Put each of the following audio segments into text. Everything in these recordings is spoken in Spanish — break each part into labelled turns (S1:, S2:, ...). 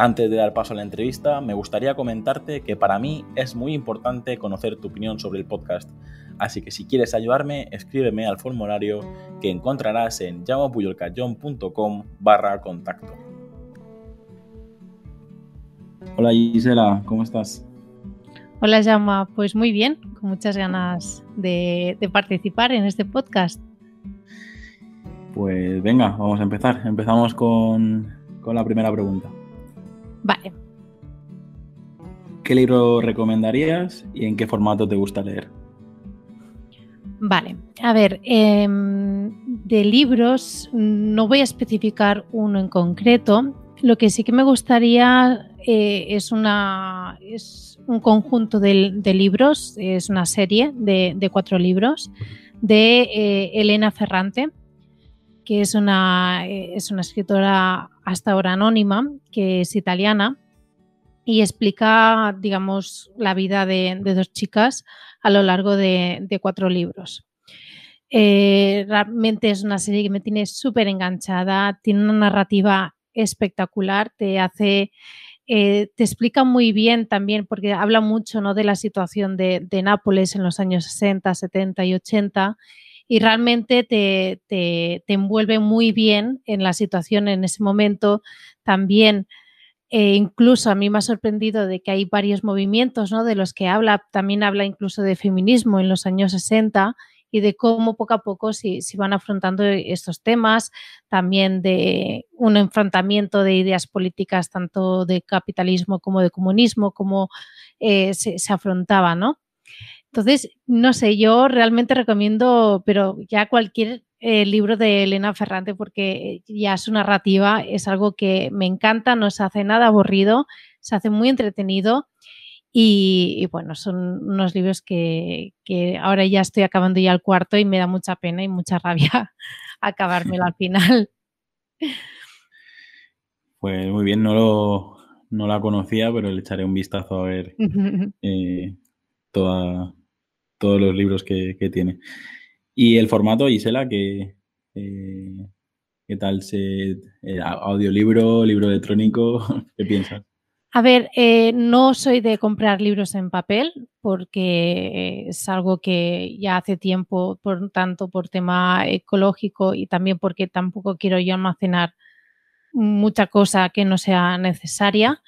S1: Antes de dar paso a la entrevista, me gustaría comentarte que para mí es muy importante conocer tu opinión sobre el podcast, así que si quieres ayudarme, escríbeme al formulario que encontrarás en llamapuyolcayón.com barra contacto. Hola Gisela, ¿cómo estás?
S2: Hola Llama, pues muy bien, con muchas ganas de, participar en este podcast.
S1: Pues venga, vamos a empezar. Empezamos con la primera pregunta.
S2: Vale.
S1: ¿Qué libro recomendarías y en qué formato te gusta leer?
S2: Vale, a ver, em, de libros no voy a especificar uno en concreto. Lo que sí que me gustaría eh, es, una, es un conjunto de, libros, es una serie de, cuatro libros de eh, Elena Ferrante, que es una, eh, es una escritora hasta ahora anónima, que es italiana y explica, digamos, la vida de, dos chicas a lo largo de, cuatro libros. Eh, realmente es una serie que me tiene súper enganchada, tiene una narrativa espectacular, te hace, eh, te explica muy bien también, porque habla mucho ¿no? de la situación de, de Nápoles en los años 60, 70 y 80 y realmente te, te, envuelve muy bien en la situación en ese momento. También, eh, incluso a mí me ha sorprendido de que hay varios movimientos ¿no? de los que habla, también habla incluso de feminismo en los años 60 y de cómo poco a poco se, van afrontando estos temas, también de un enfrentamiento de ideas políticas tanto de capitalismo como de comunismo, cómo eh, se, se, afrontaba, ¿no? Entonces, no sé, yo realmente recomiendo, pero ya cualquier eh, libro de Elena Ferrante, porque ya su narrativa es algo que me encanta, no se hace nada aburrido, se hace muy entretenido. Y, bueno, son unos libros que, ahora ya estoy acabando ya el cuarto y me da mucha pena y mucha rabia acabármelo al final.
S1: Pues muy bien, no, lo, no la conocía, pero le echaré un vistazo a ver eh, toda, todos los libros que, tiene. Y el formato, Gisela, que, eh, ¿qué tal? Se, eh, ¿Audiolibro, libro electrónico? ¿Qué piensas?
S2: A ver, eh, no soy de comprar libros en papel porque es algo que ya hace tiempo, por tanto por tema ecológico y también porque tampoco quiero yo almacenar mucha cosa que no sea necesaria.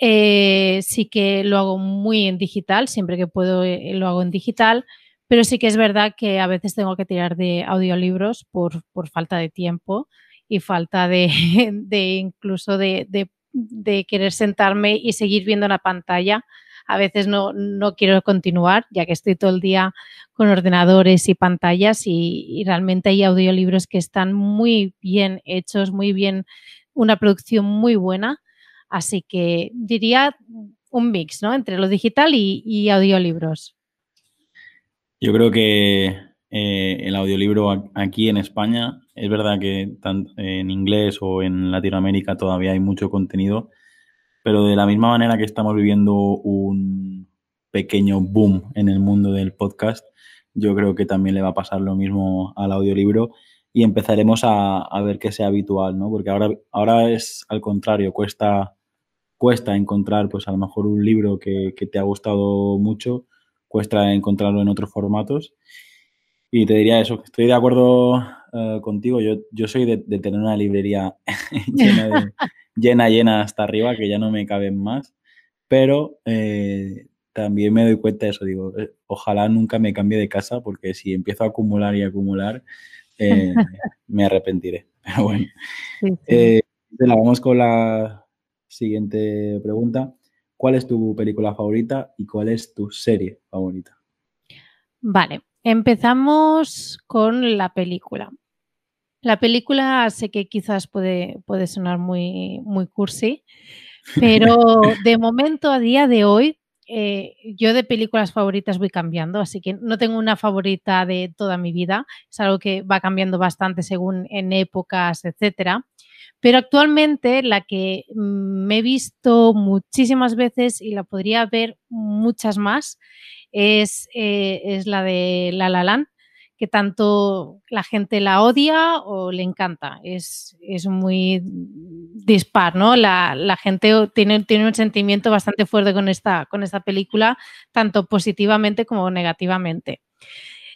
S2: Eh, sí que lo hago muy en digital, siempre que puedo eh, lo hago en digital, pero sí que es verdad que a veces tengo que tirar de audiolibros por, por falta de tiempo y falta de, incluso de, de, querer sentarme y seguir viendo la pantalla. A veces no, no, quiero continuar, ya que estoy todo el día con ordenadores y pantallas y realmente hay audiolibros que están muy bien hechos, muy bien, una producción muy buena Así que diría un mix, ¿no? Entre lo digital y, audiolibros.
S1: Yo creo que eh, el audiolibro aquí en España, es verdad que en inglés o en Latinoamérica todavía hay mucho contenido, pero de la misma manera que estamos viviendo un pequeño boom en el mundo del podcast, yo creo que también le va a pasar lo mismo al audiolibro y empezaremos a, a ver que sea habitual, ¿no? Porque ahora, ahora es al contrario, cuesta cuesta encontrar, pues a lo mejor un libro que, te ha gustado mucho, cuesta encontrarlo en otros formatos. Y te diría eso, estoy de acuerdo eh, contigo. Yo, yo soy de, tener una librería llena, llena, llena hasta arriba, que ya no me caben más. Pero eh, también me doy cuenta de eso. Digo, eh, ojalá nunca me cambie de casa, porque si empiezo a acumular y acumular, me arrepentiré. Pero bueno. vamos con la, Siguiente pregunta. ¿Cuál es tu película favorita y cuál es tu serie favorita?
S2: Vale, empezamos con la película. La película sé que quizás puede, puede sonar muy, muy cursi, pero de momento, a día de hoy, eh, yo de películas favoritas voy cambiando, así que no tengo una favorita de toda mi vida, es algo que va cambiando bastante según en épocas, etcétera. Pero actualmente la que me he visto muchísimas veces y la podría ver muchas más es, eh, es la de La La Land que tanto la gente la odia o le encanta. Es, muy dispar, ¿no? La, gente tiene, tiene, un sentimiento bastante fuerte con esta, con esta película, tanto positivamente como negativamente.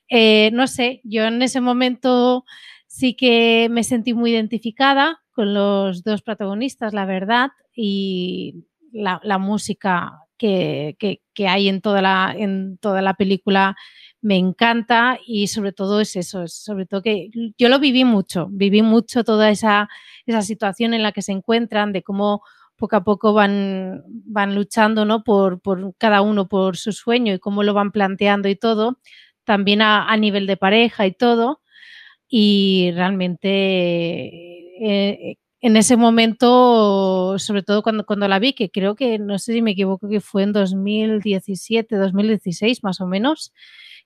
S2: Eh, no sé, yo en ese momento sí que me sentí muy identificada con los dos protagonistas, la verdad, y la, música que, que, hay en toda la, en toda la película me encanta y sobre todo es eso, sobre todo que yo lo viví mucho, viví mucho toda esa, esa situación en la que se encuentran, de cómo poco a poco van, van luchando ¿no? por, por cada uno por su sueño y cómo lo van planteando y todo, también a, nivel de pareja y todo. Y realmente eh, en ese momento, sobre todo cuando, cuando la vi, que creo que, no sé si me equivoco, que fue en 2017, 2016 más o menos,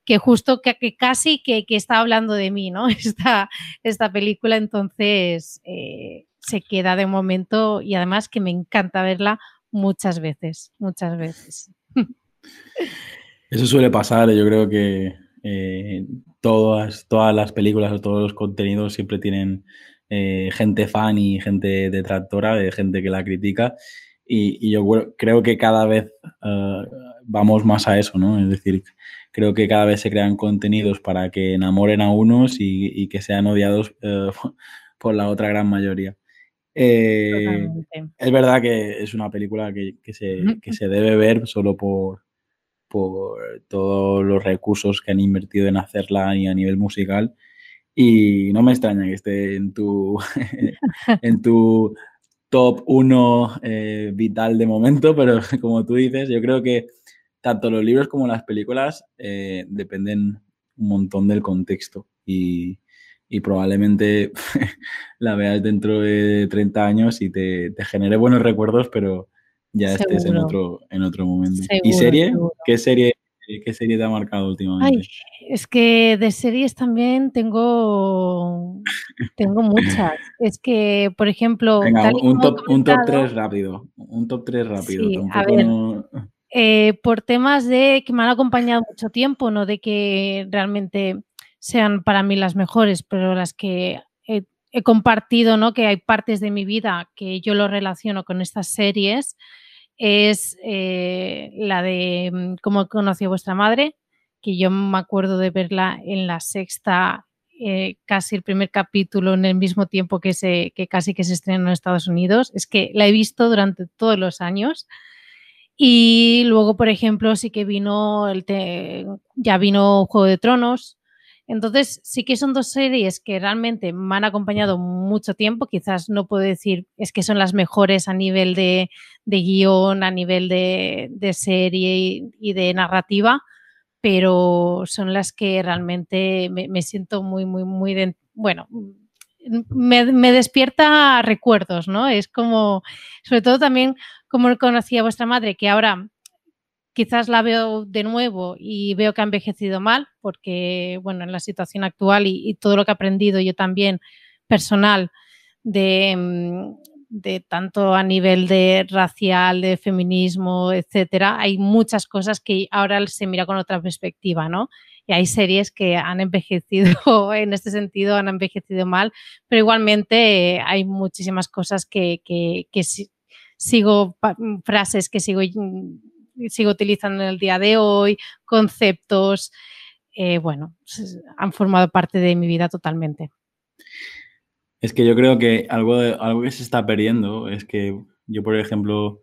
S2: que justo que, casi que, que, está hablando de mí, ¿no? Esta, esta película, entonces eh, se queda de momento y además que me encanta verla muchas veces, muchas veces.
S1: Eso suele pasar, yo creo que eh, todas, todas las películas o todos los contenidos siempre tienen eh, gente fan y gente detractora, de gente que la critica. Y, yo creo que cada vez vamos más a eso, ¿no? Es decir, creo que cada vez se crean contenidos para que enamoren a unos y, que sean odiados eh, por la otra gran mayoría. Eh, es verdad que es una película que, se, debe ver solo por, por todos los recursos que han invertido en hacerla y a nivel musical. Y no me extraña que esté en tu, en tu top 1 eh, vital de momento, pero como tú dices, yo creo que tanto los libros como las películas eh, dependen un montón del contexto y, probablemente la veas dentro de 30 años y te, genere buenos recuerdos, pero ya estés en otro, en otro momento. ¿Y serie? ¿Qué serie? ¿Qué serie te ha marcado últimamente?
S2: es que de series también tengo, tengo muchas. Es que, por ejemplo...
S1: un, top, un, top, 3 rápido. Un top 3 rápido.
S2: Eh, por temas de que me han acompañado mucho tiempo, no de que realmente sean para mí las mejores, pero las que he, compartido, ¿no? Que hay partes de mi vida que yo lo relaciono con estas series, es eh, la de mm, Cómo conocí a vuestra madre, que yo me acuerdo de verla en la sexta, eh, casi el primer capítulo en el mismo tiempo que, se, que casi que se estrenó en Estados Unidos. Es que la he visto durante todos los años y luego, por ejemplo, sí que vino el ya vino Juego de Tronos. Entonces, sí que son dos series que realmente me han acompañado mucho tiempo. Quizás no puedo decir es que son las mejores a nivel de, guion, a nivel de, serie y, de narrativa, pero son las que realmente me, siento muy, muy, muy, bueno, me, despierta recuerdos, ¿no? Es como, sobre todo también como conocía vuestra madre, que ahora quizás la veo de nuevo y veo que ha envejecido mal, porque, bueno, en la situación actual y, todo lo que he aprendido yo también personal de, mm, de tanto a nivel de racial, de feminismo, etcétera, hay muchas cosas que ahora se mira con otra perspectiva, ¿no? Y hay series que han envejecido, en este sentido, han envejecido mal, pero igualmente hay muchísimas cosas que, que, que, sigo mm, frases que sigo, mm, sigo utilizando en el día de hoy, conceptos, eh, bueno, han formado parte de mi vida totalmente.
S1: Es que yo creo que algo, algo que se está perdiendo es que yo, por ejemplo,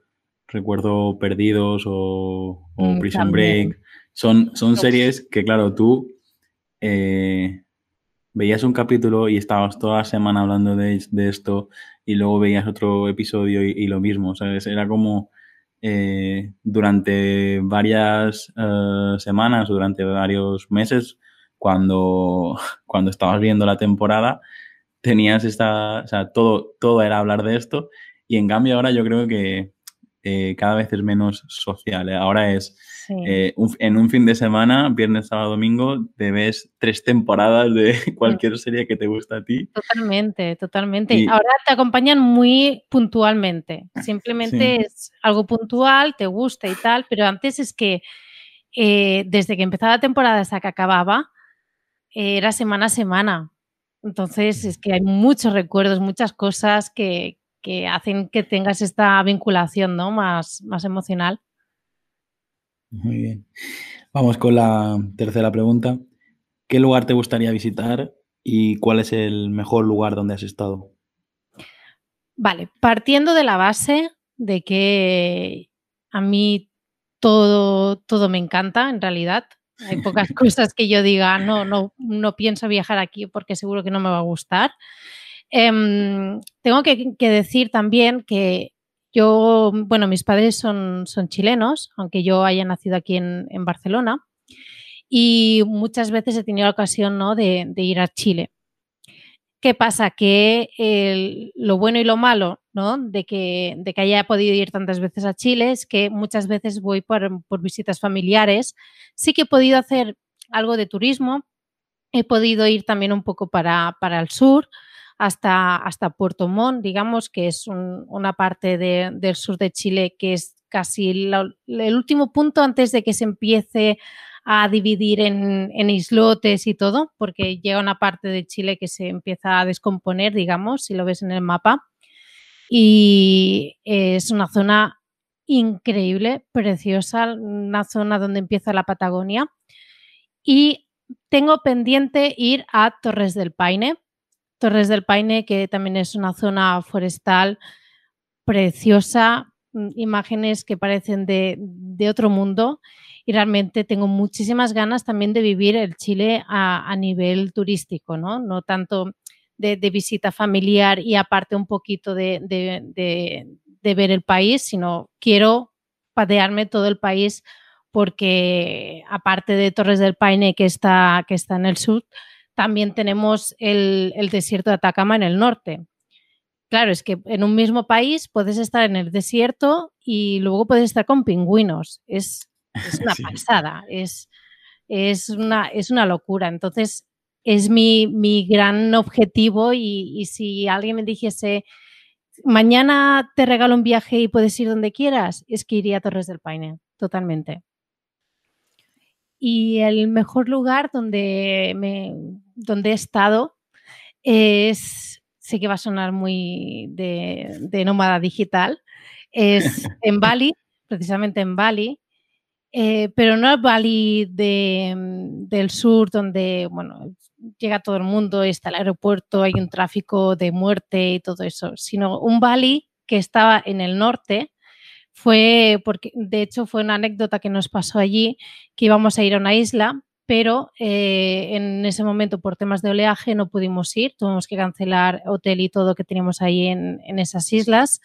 S1: recuerdo Perdidos o, mm, Prison Break. Son, son series que, claro, tú eh, veías un capítulo y estabas toda la semana hablando de, esto y luego veías otro episodio y, lo mismo, ¿sabes? Era como eh, durante varias uh, semanas, durante varios meses, cuando, cuando estabas viendo la temporada, tenías esta, o sea, todo, todo era hablar de esto y en cambio ahora yo creo que eh, cada vez es menos social. Ahora es eh, en un fin de semana, viernes, sábado, domingo, te ves tres temporadas de cualquier serie que te gusta a ti.
S2: Totalmente, totalmente. Ahora te acompañan muy puntualmente. Simplemente es algo puntual, te gusta y tal, pero antes es que desde que empezaba la temporada hasta que acababa, era semana a semana. Entonces es que hay muchos recuerdos, muchas cosas que, que hacen que tengas esta vinculación ¿no? más, más emocional.
S1: Muy bien. Vamos con la tercera pregunta. ¿Qué lugar te gustaría visitar y cuál es el mejor lugar donde has estado?
S2: Vale, partiendo de la base de que a mí todo, todo me encanta en realidad. Hay pocas cosas que yo diga, no, no, no pienso viajar aquí porque seguro que no me va a gustar. Em, tengo que, decir también que yo, bueno, mis padres son, son chilenos, aunque yo haya nacido aquí en, Barcelona, y muchas veces he tenido la ocasión ¿no? de, ir a Chile. ¿Qué pasa? Que lo bueno y lo malo ¿no? de, que, de que haya podido ir tantas veces a Chile es que muchas veces voy por, por visitas familiares. Sí que he podido hacer algo de turismo, he podido ir también un poco para, para el sur, hasta, hasta Puerto Montt, digamos, que es una parte del sur de Chile que es casi el último punto antes de que se empiece a dividir en, islotes y todo, porque llega una parte de Chile que se empieza a descomponer, digamos, si lo ves en el mapa. Y es una zona increíble, preciosa, una zona donde empieza la Patagonia. Y tengo pendiente ir a Torres del Paine, Torres del Paine, que también es una zona forestal preciosa, mm, imágenes que parecen de, otro mundo y realmente tengo muchísimas ganas también de vivir el Chile a, nivel turístico, ¿no? No tanto de, visita familiar y aparte un poquito de, ver el país, sino quiero patearme todo el país porque aparte de Torres del Paine que está, que está en el sur, también tenemos el, desierto de Atacama en el norte. Claro, es que en un mismo país puedes estar en el desierto y luego puedes estar con pingüinos. Es, una pasada, es, es, una, es una locura. Entonces, es mi, gran objetivo y, y, si alguien me dijese, mañana te regalo un viaje y puedes ir donde quieras, es que iría a Torres del Paine, totalmente. Y el mejor lugar donde, me, donde he estado es, sé que va a sonar muy de, nómada digital, es en Bali, precisamente en Bali, eh, pero no el Bali del sur donde, bueno, llega todo el mundo, está el aeropuerto, hay un tráfico de muerte y todo eso, sino un Bali que estaba en el norte, fue porque, de hecho, fue una anécdota que nos pasó allí, que íbamos a ir a una isla, pero eh, en ese momento por temas de oleaje no pudimos ir, tuvimos que cancelar hotel y todo que teníamos ahí en, esas islas.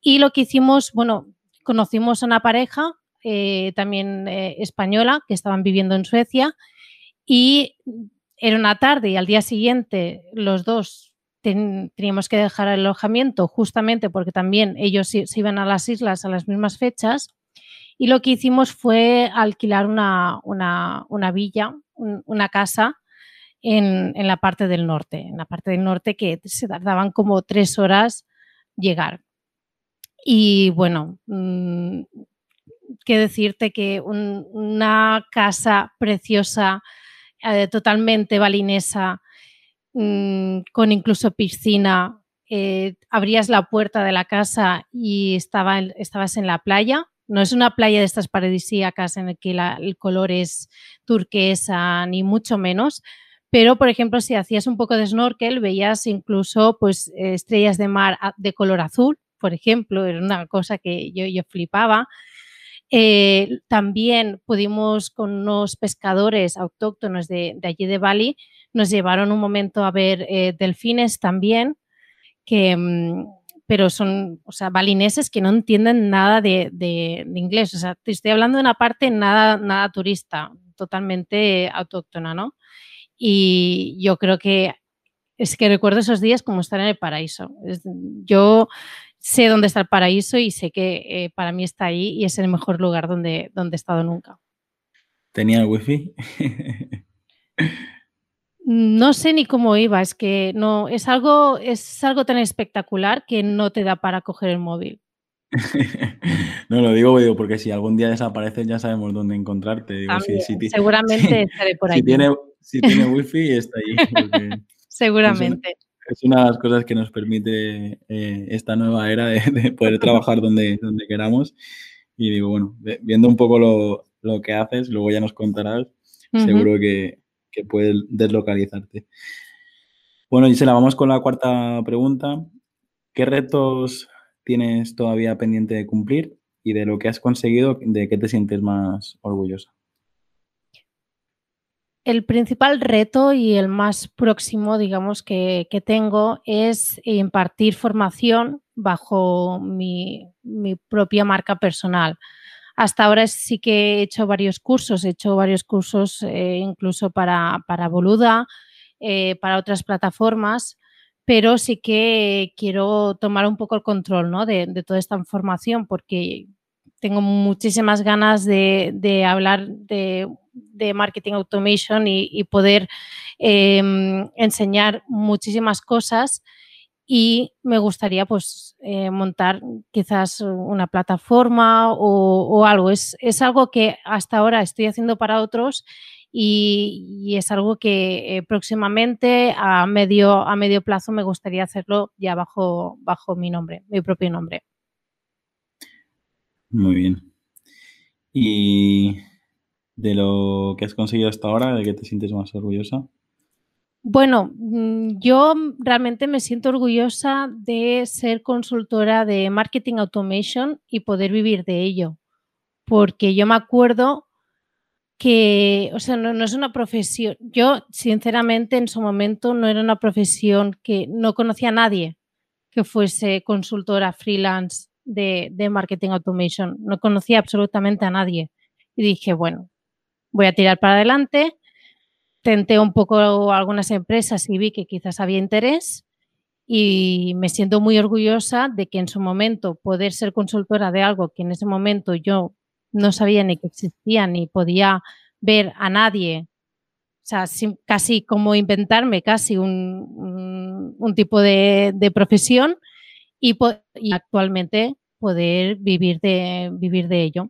S2: Y lo que hicimos, bueno, conocimos a una pareja eh, también eh, española que estaban viviendo en Suecia y era una tarde y al día siguiente los dos teníamos que dejar el alojamiento justamente porque también ellos se, iban a las islas a las mismas fechas. Y lo que hicimos fue alquilar una, villa, una casa en, la parte del norte, en la parte del norte que se tardaban como tres horas llegar. Y bueno, mm, qué decirte que una casa preciosa, eh, totalmente balinesa, Mm, con incluso piscina, eh, abrías la puerta de la casa y estaba, estabas en la playa. No es una playa de estas paradisíacas en la que el color es turquesa, ni mucho menos. Pero, por ejemplo, si hacías un poco de snorkel, veías incluso pues, estrellas de mar de color azul, por ejemplo, era una cosa que yo, flipaba. Eh, también pudimos con unos pescadores autóctonos de, de allí de Bali, nos llevaron un momento a ver eh, delfines también, que, mm, pero son, o sea, balineses que no entienden nada de, inglés. O sea, te estoy hablando de una parte nada, nada turista, totalmente autóctona, ¿no? Y yo creo que es que recuerdo esos días como estar en el paraíso. yo sé dónde está el paraíso y sé que eh, para mí está ahí y es el mejor lugar donde, donde he estado nunca.
S1: ¿Tenía wifi?
S2: no sé ni cómo iba, es que no, es algo, es algo tan espectacular que no te da para coger el móvil.
S1: no lo digo, porque si algún día desapareces ya sabemos dónde encontrarte.
S2: seguramente estaré por ahí.
S1: Si tiene, si tiene wifi está ahí.
S2: seguramente.
S1: Es una, de las cosas que nos permite eh, esta nueva era de, poder trabajar donde, donde queramos. Y digo, bueno, viendo un poco lo, lo que haces, luego ya nos contarás, seguro que, que puedes deslocalizarte. Bueno, Gisela, vamos con la cuarta pregunta. ¿Qué retos tienes todavía pendiente de cumplir y de lo que has conseguido, de qué te sientes más orgullosa?
S2: El principal reto y el más próximo, digamos, que, tengo es impartir formación bajo mi, propia marca personal. Hasta ahora sí que he hecho varios cursos, he hecho varios cursos eh, incluso para, para Boluda, eh, para otras plataformas, pero sí que quiero tomar un poco el control ¿no? de, toda esta información porque tengo muchísimas ganas de, hablar de, marketing automation y, poder em, enseñar muchísimas cosas y me gustaría pues eh, montar quizás una plataforma o, algo. Es, es, algo que hasta ahora estoy haciendo para otros y, es algo que eh, próximamente a medio, a medio plazo me gustaría hacerlo ya bajo, bajo mi nombre, mi propio nombre.
S1: Muy bien. ¿Y de lo que has conseguido hasta ahora, de qué te sientes más orgullosa?
S2: Bueno, mm, yo realmente me siento orgullosa de ser consultora de marketing automation y poder vivir de ello, porque yo me acuerdo que, o sea, no, es una profesión, yo sinceramente en su momento no era una profesión que no conocía a nadie que fuese consultora freelance de, de marketing automation, no conocía absolutamente a nadie. Y dije, bueno, voy a tirar para adelante, tenté un poco algunas empresas y vi que quizás había interés y me siento muy orgullosa de que en su momento poder ser consultora de algo que en ese momento yo no sabía ni que existía ni podía ver a nadie, o sea, casi como inventarme casi un, tipo de, profesión y, actualmente poder vivir de, vivir de ello.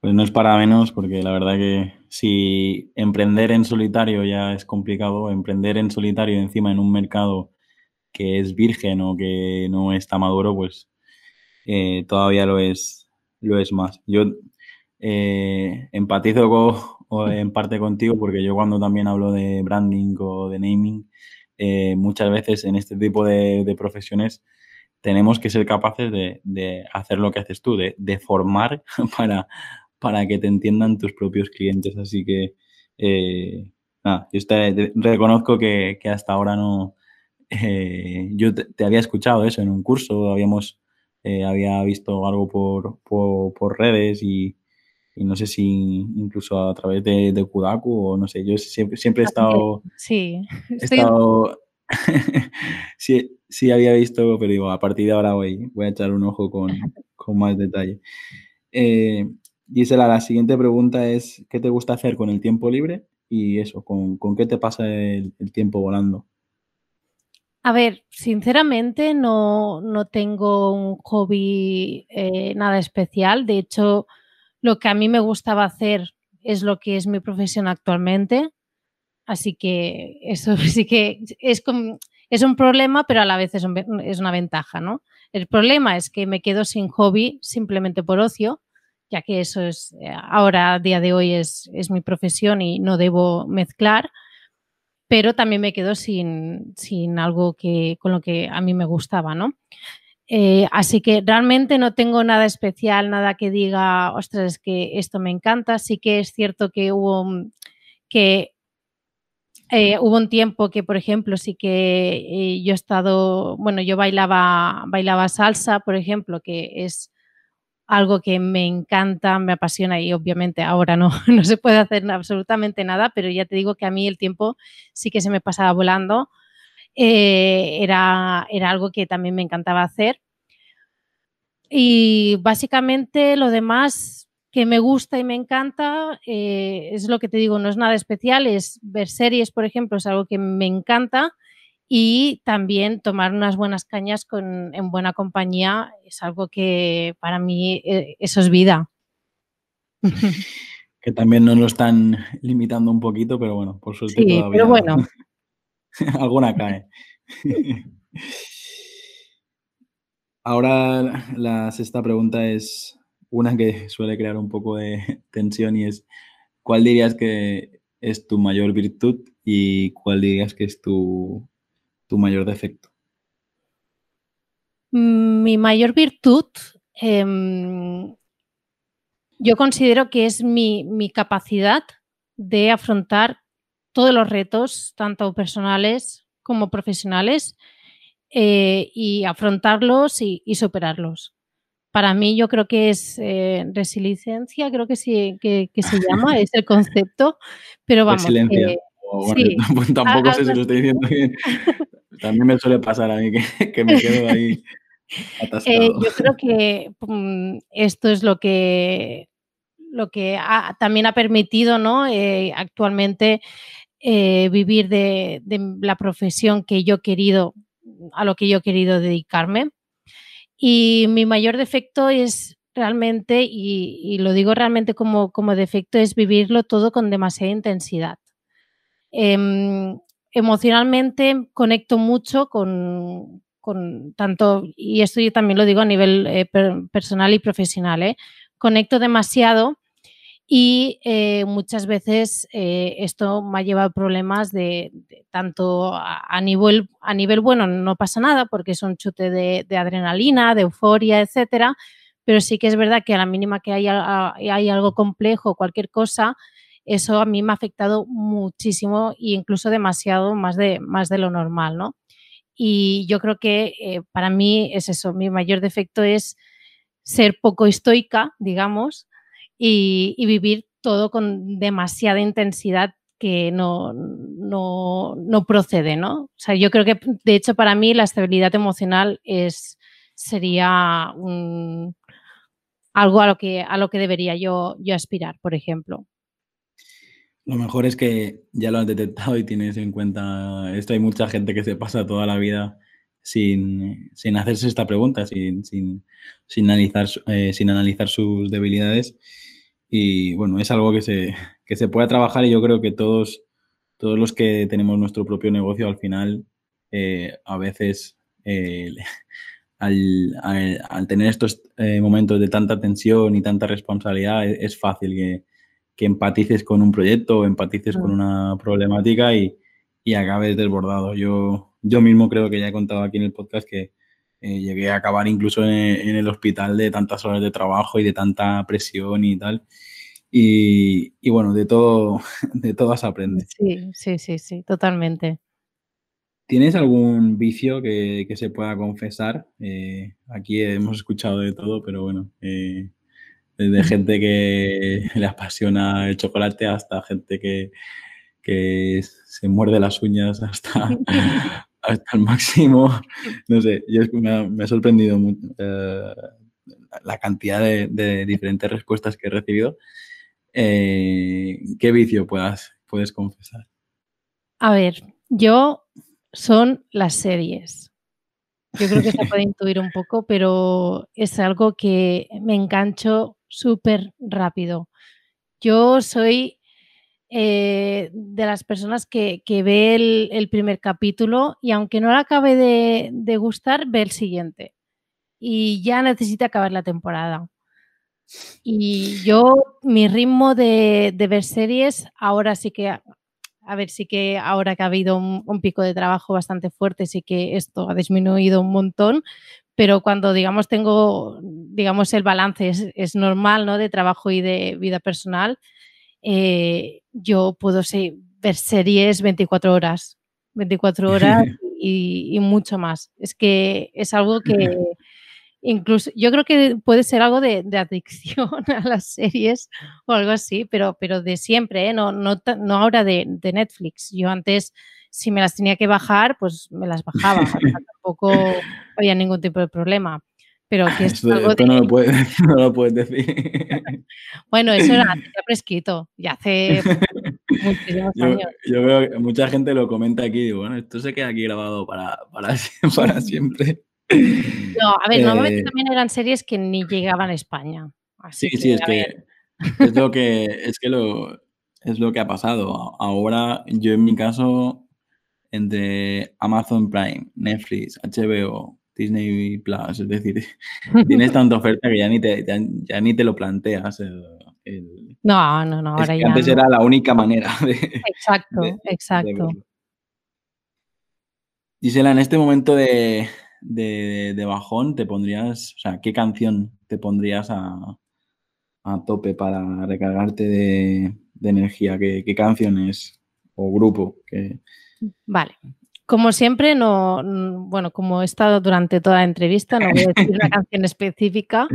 S1: Pues no es para menos, porque la verdad que si emprender en solitario ya es complicado, emprender en solitario encima en un mercado que es virgen o que no está maduro, pues eh, todavía lo es, lo es más. Yo eh, empatizo en parte contigo porque yo cuando también hablo de branding o de naming, eh, muchas veces en este tipo de, profesiones tenemos que ser capaces de, hacer lo que haces tú, de, formar para, para que te entiendan tus propios clientes. Así que, eh, nada, yo reconozco que, hasta ahora no, yo te, había escuchado eso en un curso, habíamos eh, había visto algo por, por, redes y, no sé si incluso a través de, de Kudaku o no sé, yo siempre, siempre he estado...
S2: Sí,
S1: he estado, sí, sí había visto, pero digo, a partir de ahora voy, voy a echar un ojo con, con más detalle. Eh, Gisela, la siguiente pregunta es, ¿qué te gusta hacer con el tiempo libre? Y eso, ¿con, con qué te pasa el tiempo volando?
S2: A ver, sinceramente no, tengo un hobby eh, nada especial. De hecho, lo que a mí me gustaba hacer es lo que es mi profesión actualmente. Así que eso sí que es, es un problema, pero a la vez es una ventaja, ¿no? El problema es que me quedo sin hobby simplemente por ocio, ya que eso es eh, ahora, a día de hoy, es, es mi profesión y no debo mezclar pero también me quedo sin, algo que, con lo que a mí me gustaba, ¿no? Eh, así que realmente no tengo nada especial, nada que diga, ostras, es que esto me encanta. Sí que es cierto que hubo que eh, hubo un tiempo que, por ejemplo, sí que eh, yo he estado, bueno, yo bailaba, bailaba salsa, por ejemplo, que es algo que me encanta, me apasiona y obviamente ahora no, no se puede hacer absolutamente nada, pero ya te digo que a mí el tiempo sí que se me pasaba volando. eh, era, era algo que también me encantaba hacer. Y básicamente lo demás que me gusta y me encanta eh, es lo que te digo, no es nada especial, es ver series, por ejemplo, es algo que me encanta y también tomar unas buenas cañas con, en buena compañía es algo que para mí eh, eso es vida.
S1: que también nos lo están limitando un poquito, pero bueno, por suerte
S2: sí,
S1: todavía.
S2: Pero bueno.
S1: alguna cae. Ahora la sexta pregunta es una que suele crear un poco de tensión y es, ¿cuál dirías que es tu mayor virtud y cuál dirías que es tu, mayor defecto?
S2: Mi mayor virtud, em, yo considero que es mi, capacidad de afrontar todos los retos, tanto personales como profesionales, eh, y afrontarlos y superarlos para mí yo creo que es eh, resiliencia, creo que sí que, se llama, es el concepto, pero vamos.
S1: Resiliencia. tampoco sé si lo estoy diciendo bien. También me suele pasar a mí que, me quedo ahí eh,
S2: yo creo que mm, esto es lo que, lo que también ha permitido ¿no? Eh, actualmente vivir de, de la profesión que yo he querido, a lo que yo he querido dedicarme. Y mi mayor defecto es realmente, y, lo digo realmente como, como, defecto, es vivirlo todo con demasiada intensidad. Em, emocionalmente conecto mucho con, tanto, y esto yo también lo digo a nivel eh, personal y profesional, ¿eh? conecto demasiado y eh, muchas veces eh, esto me ha llevado a problemas de, tanto a, nivel, a nivel bueno, no pasa nada porque es un chute de, adrenalina, de euforia, etcétera, pero sí que es verdad que a la mínima que hay, hay algo complejo, cualquier cosa, eso a mí me ha afectado muchísimo e incluso demasiado más de, más de lo normal, ¿no? Y yo creo que eh, para mí es eso, mi mayor defecto es ser poco estoica, digamos, y, vivir todo con demasiada intensidad que no, no, procede, ¿no? O sea, yo creo que, de hecho, para mí la estabilidad emocional es, sería algo a lo, que, a lo que debería yo, yo aspirar, por ejemplo.
S1: Lo mejor es que ya lo has detectado y tienes en cuenta esto. Hay mucha gente que se pasa toda la vida sin, hacerse esta pregunta, sin, sin, sin analizar, eh, sin analizar sus debilidades. Y bueno, es algo que se, que se puede trabajar y yo creo que todos, todos los que tenemos nuestro propio negocio al final, eh, a veces eh, al, al, tener estos momentos de tanta tensión y tanta responsabilidad, es, fácil que, que, empatices con un proyecto o empatices con una problemática y, y acabes desbordado. Yo, yo mismo creo que ya he contado aquí en el podcast que eh, llegué a acabar incluso en, el hospital de tantas horas de trabajo y de tanta presión y tal. Y, y, bueno, de todo, de todo se aprende.
S2: Sí, sí, sí, sí, totalmente.
S1: ¿Tienes algún vicio que, que se pueda confesar? Eh, aquí hemos escuchado de todo, pero bueno, eh, desde gente que le apasiona el chocolate hasta gente que, que se muerde las uñas hasta, hasta el máximo. No sé, yo me, ha, sorprendido mucho, eh, la cantidad de, diferentes respuestas que he recibido. Eh, ¿Qué vicio puedas, puedes confesar?
S2: A ver, yo son las series. Yo creo que se puede intuir un poco, pero es algo que me engancho súper rápido. Yo soy eh, de las personas que, ve el, primer capítulo y aunque no le acabe de, gustar, ve el siguiente. Y ya necesita acabar la temporada. Y yo, mi ritmo de, ver series, ahora sí que, a ver, sí que ahora que ha habido un, pico de trabajo bastante fuerte, sí que esto ha disminuido un montón, pero cuando, digamos, tengo, digamos, el balance es, es normal, ¿no? De trabajo y de vida personal, eh, yo puedo ver series 24 horas, 24 horas y, mucho más. Es que es algo que incluso yo creo que puede ser algo de, adicción a las series o algo así, pero, pero de siempre, ¿eh? no, no, no ahora de, Netflix. Yo antes, si me las tenía que bajar, pues me las bajaba. tampoco había ningún tipo de problema. Pero que es algo
S1: no, lo puedes, no, lo puedes, decir.
S2: bueno, eso era ya prescrito, ya hace muchísimos
S1: yo,
S2: años.
S1: Yo veo que mucha gente lo comenta aquí y digo, bueno, esto se queda aquí grabado para, para, para siempre.
S2: No, a ver, normalmente eh, también eran series que ni llegaban a España.
S1: sí, sí, es que es lo que es que lo es lo que ha pasado. Ahora, yo en mi caso, entre Amazon Prime, Netflix, HBO, Disney Plus, es decir, tienes tanta oferta que ya ni te, ya, ni te lo planteas.
S2: no, no, no. Ahora ya
S1: antes era la única manera de.
S2: Exacto, exacto.
S1: Gisela, en este momento de, de, bajón te pondrías, o sea, ¿qué canción te pondrías a, tope para recargarte de, energía? ¿Qué, ¿Qué, canciones o grupo? Que...
S2: Vale. Como siempre, no, bueno, como he estado durante toda la entrevista, no voy a decir una canción específica,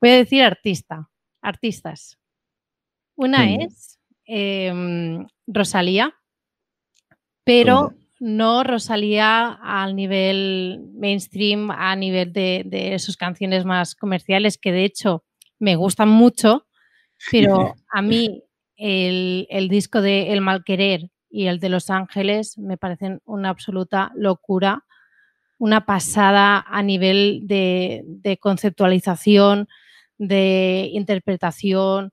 S2: voy a decir artista, artistas. Una es em, Rosalía, pero no Rosalía al nivel mainstream, a nivel de, sus canciones más comerciales, que de hecho me gustan mucho, pero a mí el, disco de El Mal Querer y el de Los Ángeles me parecen una absoluta locura, una pasada a nivel de, conceptualización, de interpretación.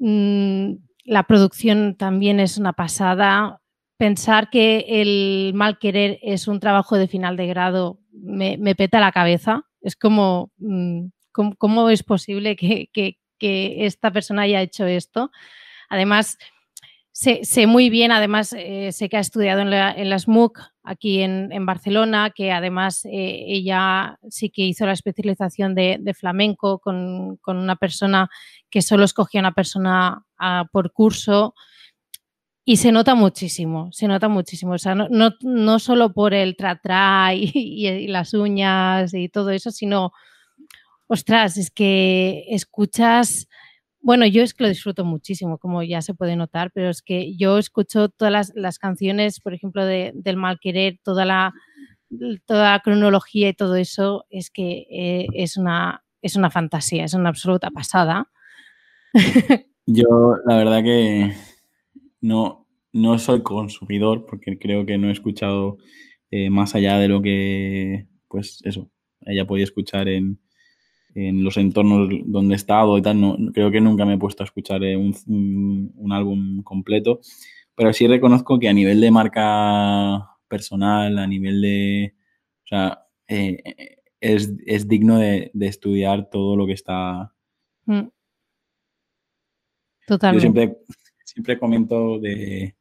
S2: Mm, la producción también es una pasada pensar que el mal querer es un trabajo de final de grado me, peta la cabeza. Es como, mm, ¿cómo, es posible que, esta persona haya hecho esto? Además, sé, muy bien, además eh, sé que ha estudiado en la, en aquí en, Barcelona, que además eh, ella sí que hizo la especialización de, flamenco con, una persona que solo escogía una persona ah, por curso. Y se nota muchísimo, se nota muchísimo. O sea, no, solo por el tra-tra y, las uñas y todo eso, sino, ostras, es que escuchas, bueno, yo es que lo disfruto muchísimo, como ya se puede notar, pero es que yo escucho todas las, canciones, por ejemplo, de, del mal querer, toda la, toda cronología y todo eso, es que eh, es, una, es una fantasía, es una absoluta pasada.
S1: Yo, la verdad que no, no soy consumidor porque creo que no he escuchado eh, más allá de lo que, pues eso, ella podía escuchar en, los entornos donde he estado y tal. No, creo que nunca me he puesto a escuchar eh, un, álbum completo, pero sí reconozco que a nivel de marca personal, a nivel de... O sea, eh, es, digno de, estudiar todo lo que está... Mm.
S2: Totalmente.
S1: Yo siempre siempre comento de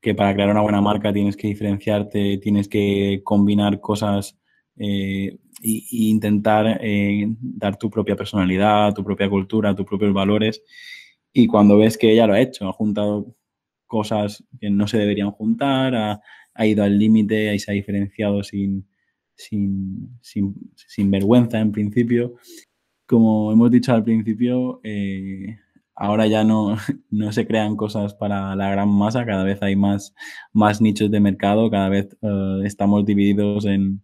S1: que para crear una buena marca tienes que diferenciarte, tienes que combinar cosas e, intentar eh, dar tu propia personalidad, tu propia cultura, tus propios valores. Y cuando ves que ella lo ha hecho, ha juntado cosas que no se deberían juntar, ha, ido al límite y se ha diferenciado sin, sin, sin, vergüenza en principio. Como hemos dicho al principio, eh, ahora ya no, no se crean cosas para la gran masa, cada vez hay más, más nichos de mercado, cada vez eh, estamos divididos en,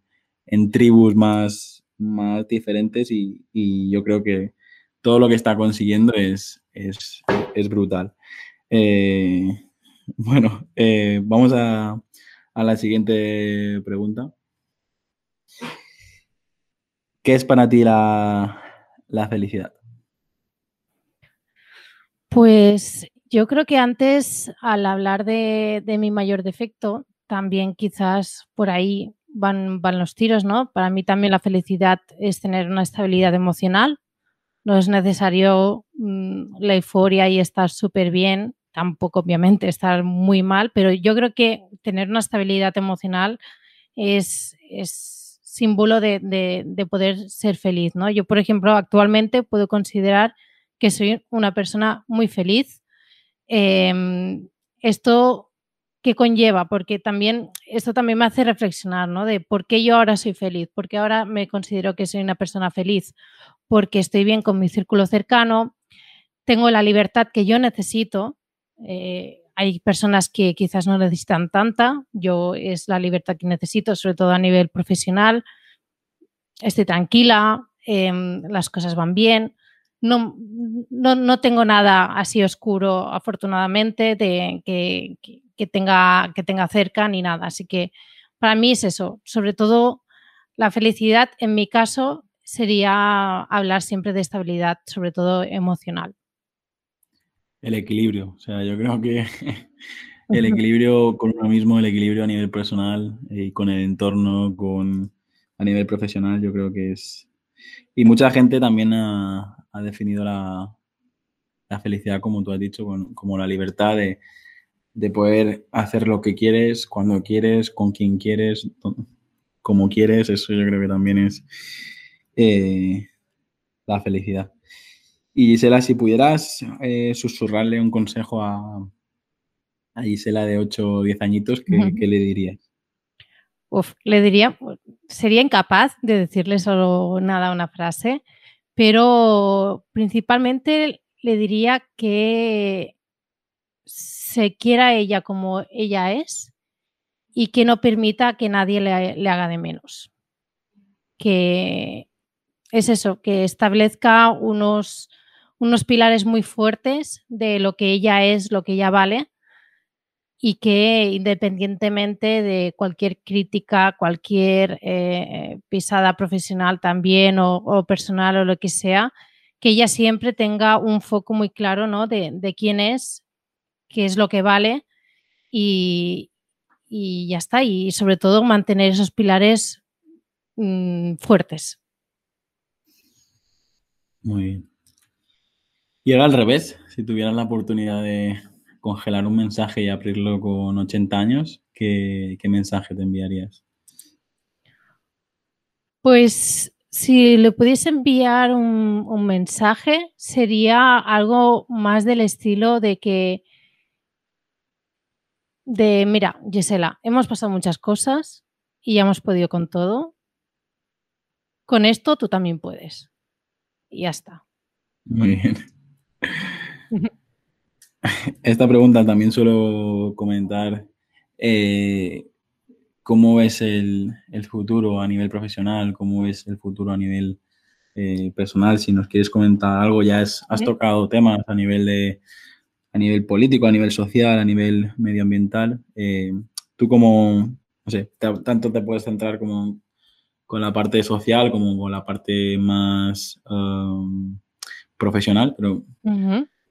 S1: tribus más, más diferentes y, yo creo que todo lo que está consiguiendo es, es, brutal. Eh, bueno, eh, vamos a, la siguiente pregunta. ¿Qué es para ti la felicidad?
S2: Pues yo creo que antes, al hablar de, mi mayor defecto, también quizás por ahí van, van los tiros, ¿no? Para mí también la felicidad es tener una estabilidad emocional. No es necesario mm, la euforia y estar súper bien, tampoco obviamente estar muy mal, pero yo creo que tener una estabilidad emocional es, es símbolo de, de, poder ser feliz, ¿no? Yo, por ejemplo, actualmente puedo considerar que soy una persona muy feliz. Em, esto qué conlleva, porque también esto también me hace reflexionar, ¿no? De por qué yo ahora soy feliz, porque ahora me considero que soy una persona feliz, porque estoy bien con mi círculo cercano, tengo la libertad que yo necesito. Eh, hay personas que quizás no necesitan tanta, yo es la libertad que necesito, sobre todo a nivel profesional. Estoy tranquila, em, las cosas van bien. No, no, tengo nada así oscuro, afortunadamente, de, que, que, tenga, que tenga cerca ni nada. Así que para mí es eso. Sobre todo la felicidad, en mi caso, sería hablar siempre de estabilidad, sobre todo emocional
S1: el equilibrio. O sea, yo creo que el equilibrio con uno mismo, el equilibrio a nivel personal y con el entorno, con a nivel profesional, yo creo que es. Y mucha gente también ha, definido la, felicidad, como tú has dicho, como la libertad de, poder hacer lo que quieres, cuando quieres, con quien quieres, como quieres. Eso yo creo que también es eh, la felicidad. Y Gisela, si pudieras eh, susurrarle un consejo a, Gisela de 8 o 10 añitos, ¿qué, le dirías?
S2: Uf, le diría, sería incapaz de decirle solo nada, una frase, pero principalmente le diría que se quiera ella como ella es y que no permita que nadie le, le haga de menos. Que es eso, que establezca unos, unos pilares muy fuertes de lo que ella es, lo que ella vale y que independientemente de cualquier crítica, cualquier eh, pisada profesional también o, personal o lo que sea, que ella siempre tenga un foco muy claro ¿no? de, quién es, qué es lo que vale y, ya está. Y sobre todo mantener esos pilares mm, fuertes.
S1: Muy bien. Y ahora al revés, si tuvieras la oportunidad de congelar un mensaje y abrirlo con 80 años, ¿qué, mensaje te enviarías?
S2: Pues si le pudiese enviar un, mensaje, sería algo más del estilo de que, de, mira, Gisela, hemos pasado muchas cosas y ya hemos podido con todo. Con esto tú también puedes. Y ya está.
S1: Muy bien. Esta pregunta también suelo comentar. Eh, ¿Cómo ves el, futuro a nivel profesional? ¿Cómo ves el futuro a nivel eh, personal? Si nos quieres comentar algo, ya has tocado temas a nivel de a nivel político, a nivel social, a nivel medioambiental. Eh, tú como, no sé, tanto te puedes centrar como con la parte social como con la parte más um, profesional, pero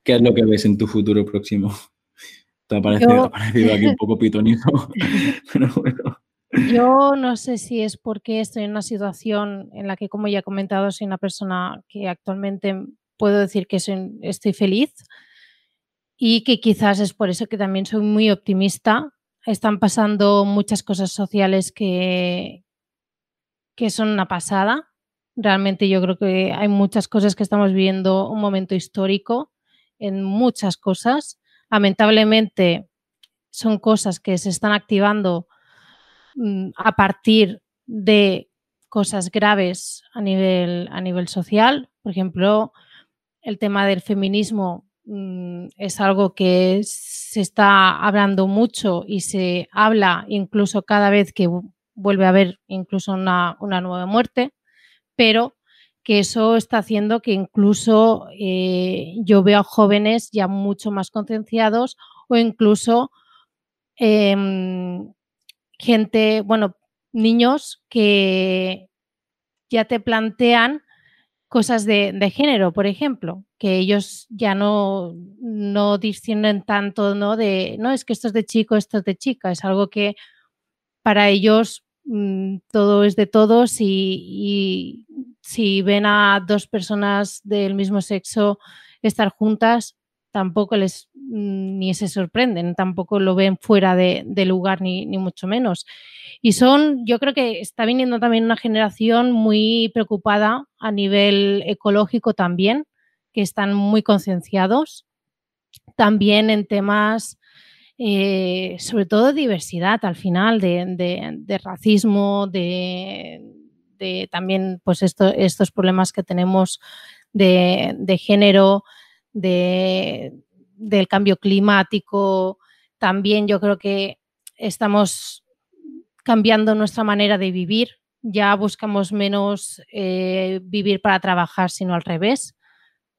S1: ¿qué es lo que ves en tu futuro próximo? Te ha parecido, aquí un poco pitonizo,
S2: Yo no sé si es porque estoy en una situación en la que, como ya he comentado, soy una persona que actualmente puedo decir que estoy feliz y que quizás es por eso que también soy muy optimista. Están pasando muchas cosas sociales que, que son una pasada Realmente yo creo que hay muchas cosas que estamos viviendo un momento histórico en muchas cosas. Lamentablemente son cosas que se están activando mm, a partir de cosas graves a nivel, a nivel social. Por ejemplo, el tema del feminismo mm, es algo que se está hablando mucho y se habla incluso cada vez que vuelve a haber incluso una, una nueva muerte pero que eso está haciendo que incluso eh, yo veo a jóvenes ya mucho más concienciados o incluso em, gente, bueno, niños que ya te plantean cosas de, género, por ejemplo, que ellos ya no, no distinguen tanto, ¿no? De, no, es que esto es de chico, esto es de chica, es algo que para ellos Mm, todo es de todos y, si ven a dos personas del mismo sexo estar juntas, tampoco les mm, ni se sorprenden, tampoco lo ven fuera de, lugar ni, mucho menos. Y son, yo creo que está viniendo también una generación muy preocupada a nivel ecológico también, que están muy concienciados, también en temas eh, sobre todo diversidad al final, de, racismo, de, también pues estos problemas que tenemos de, género, del cambio climático. También yo creo que estamos cambiando nuestra manera de vivir. Ya buscamos menos eh, vivir para trabajar, sino al revés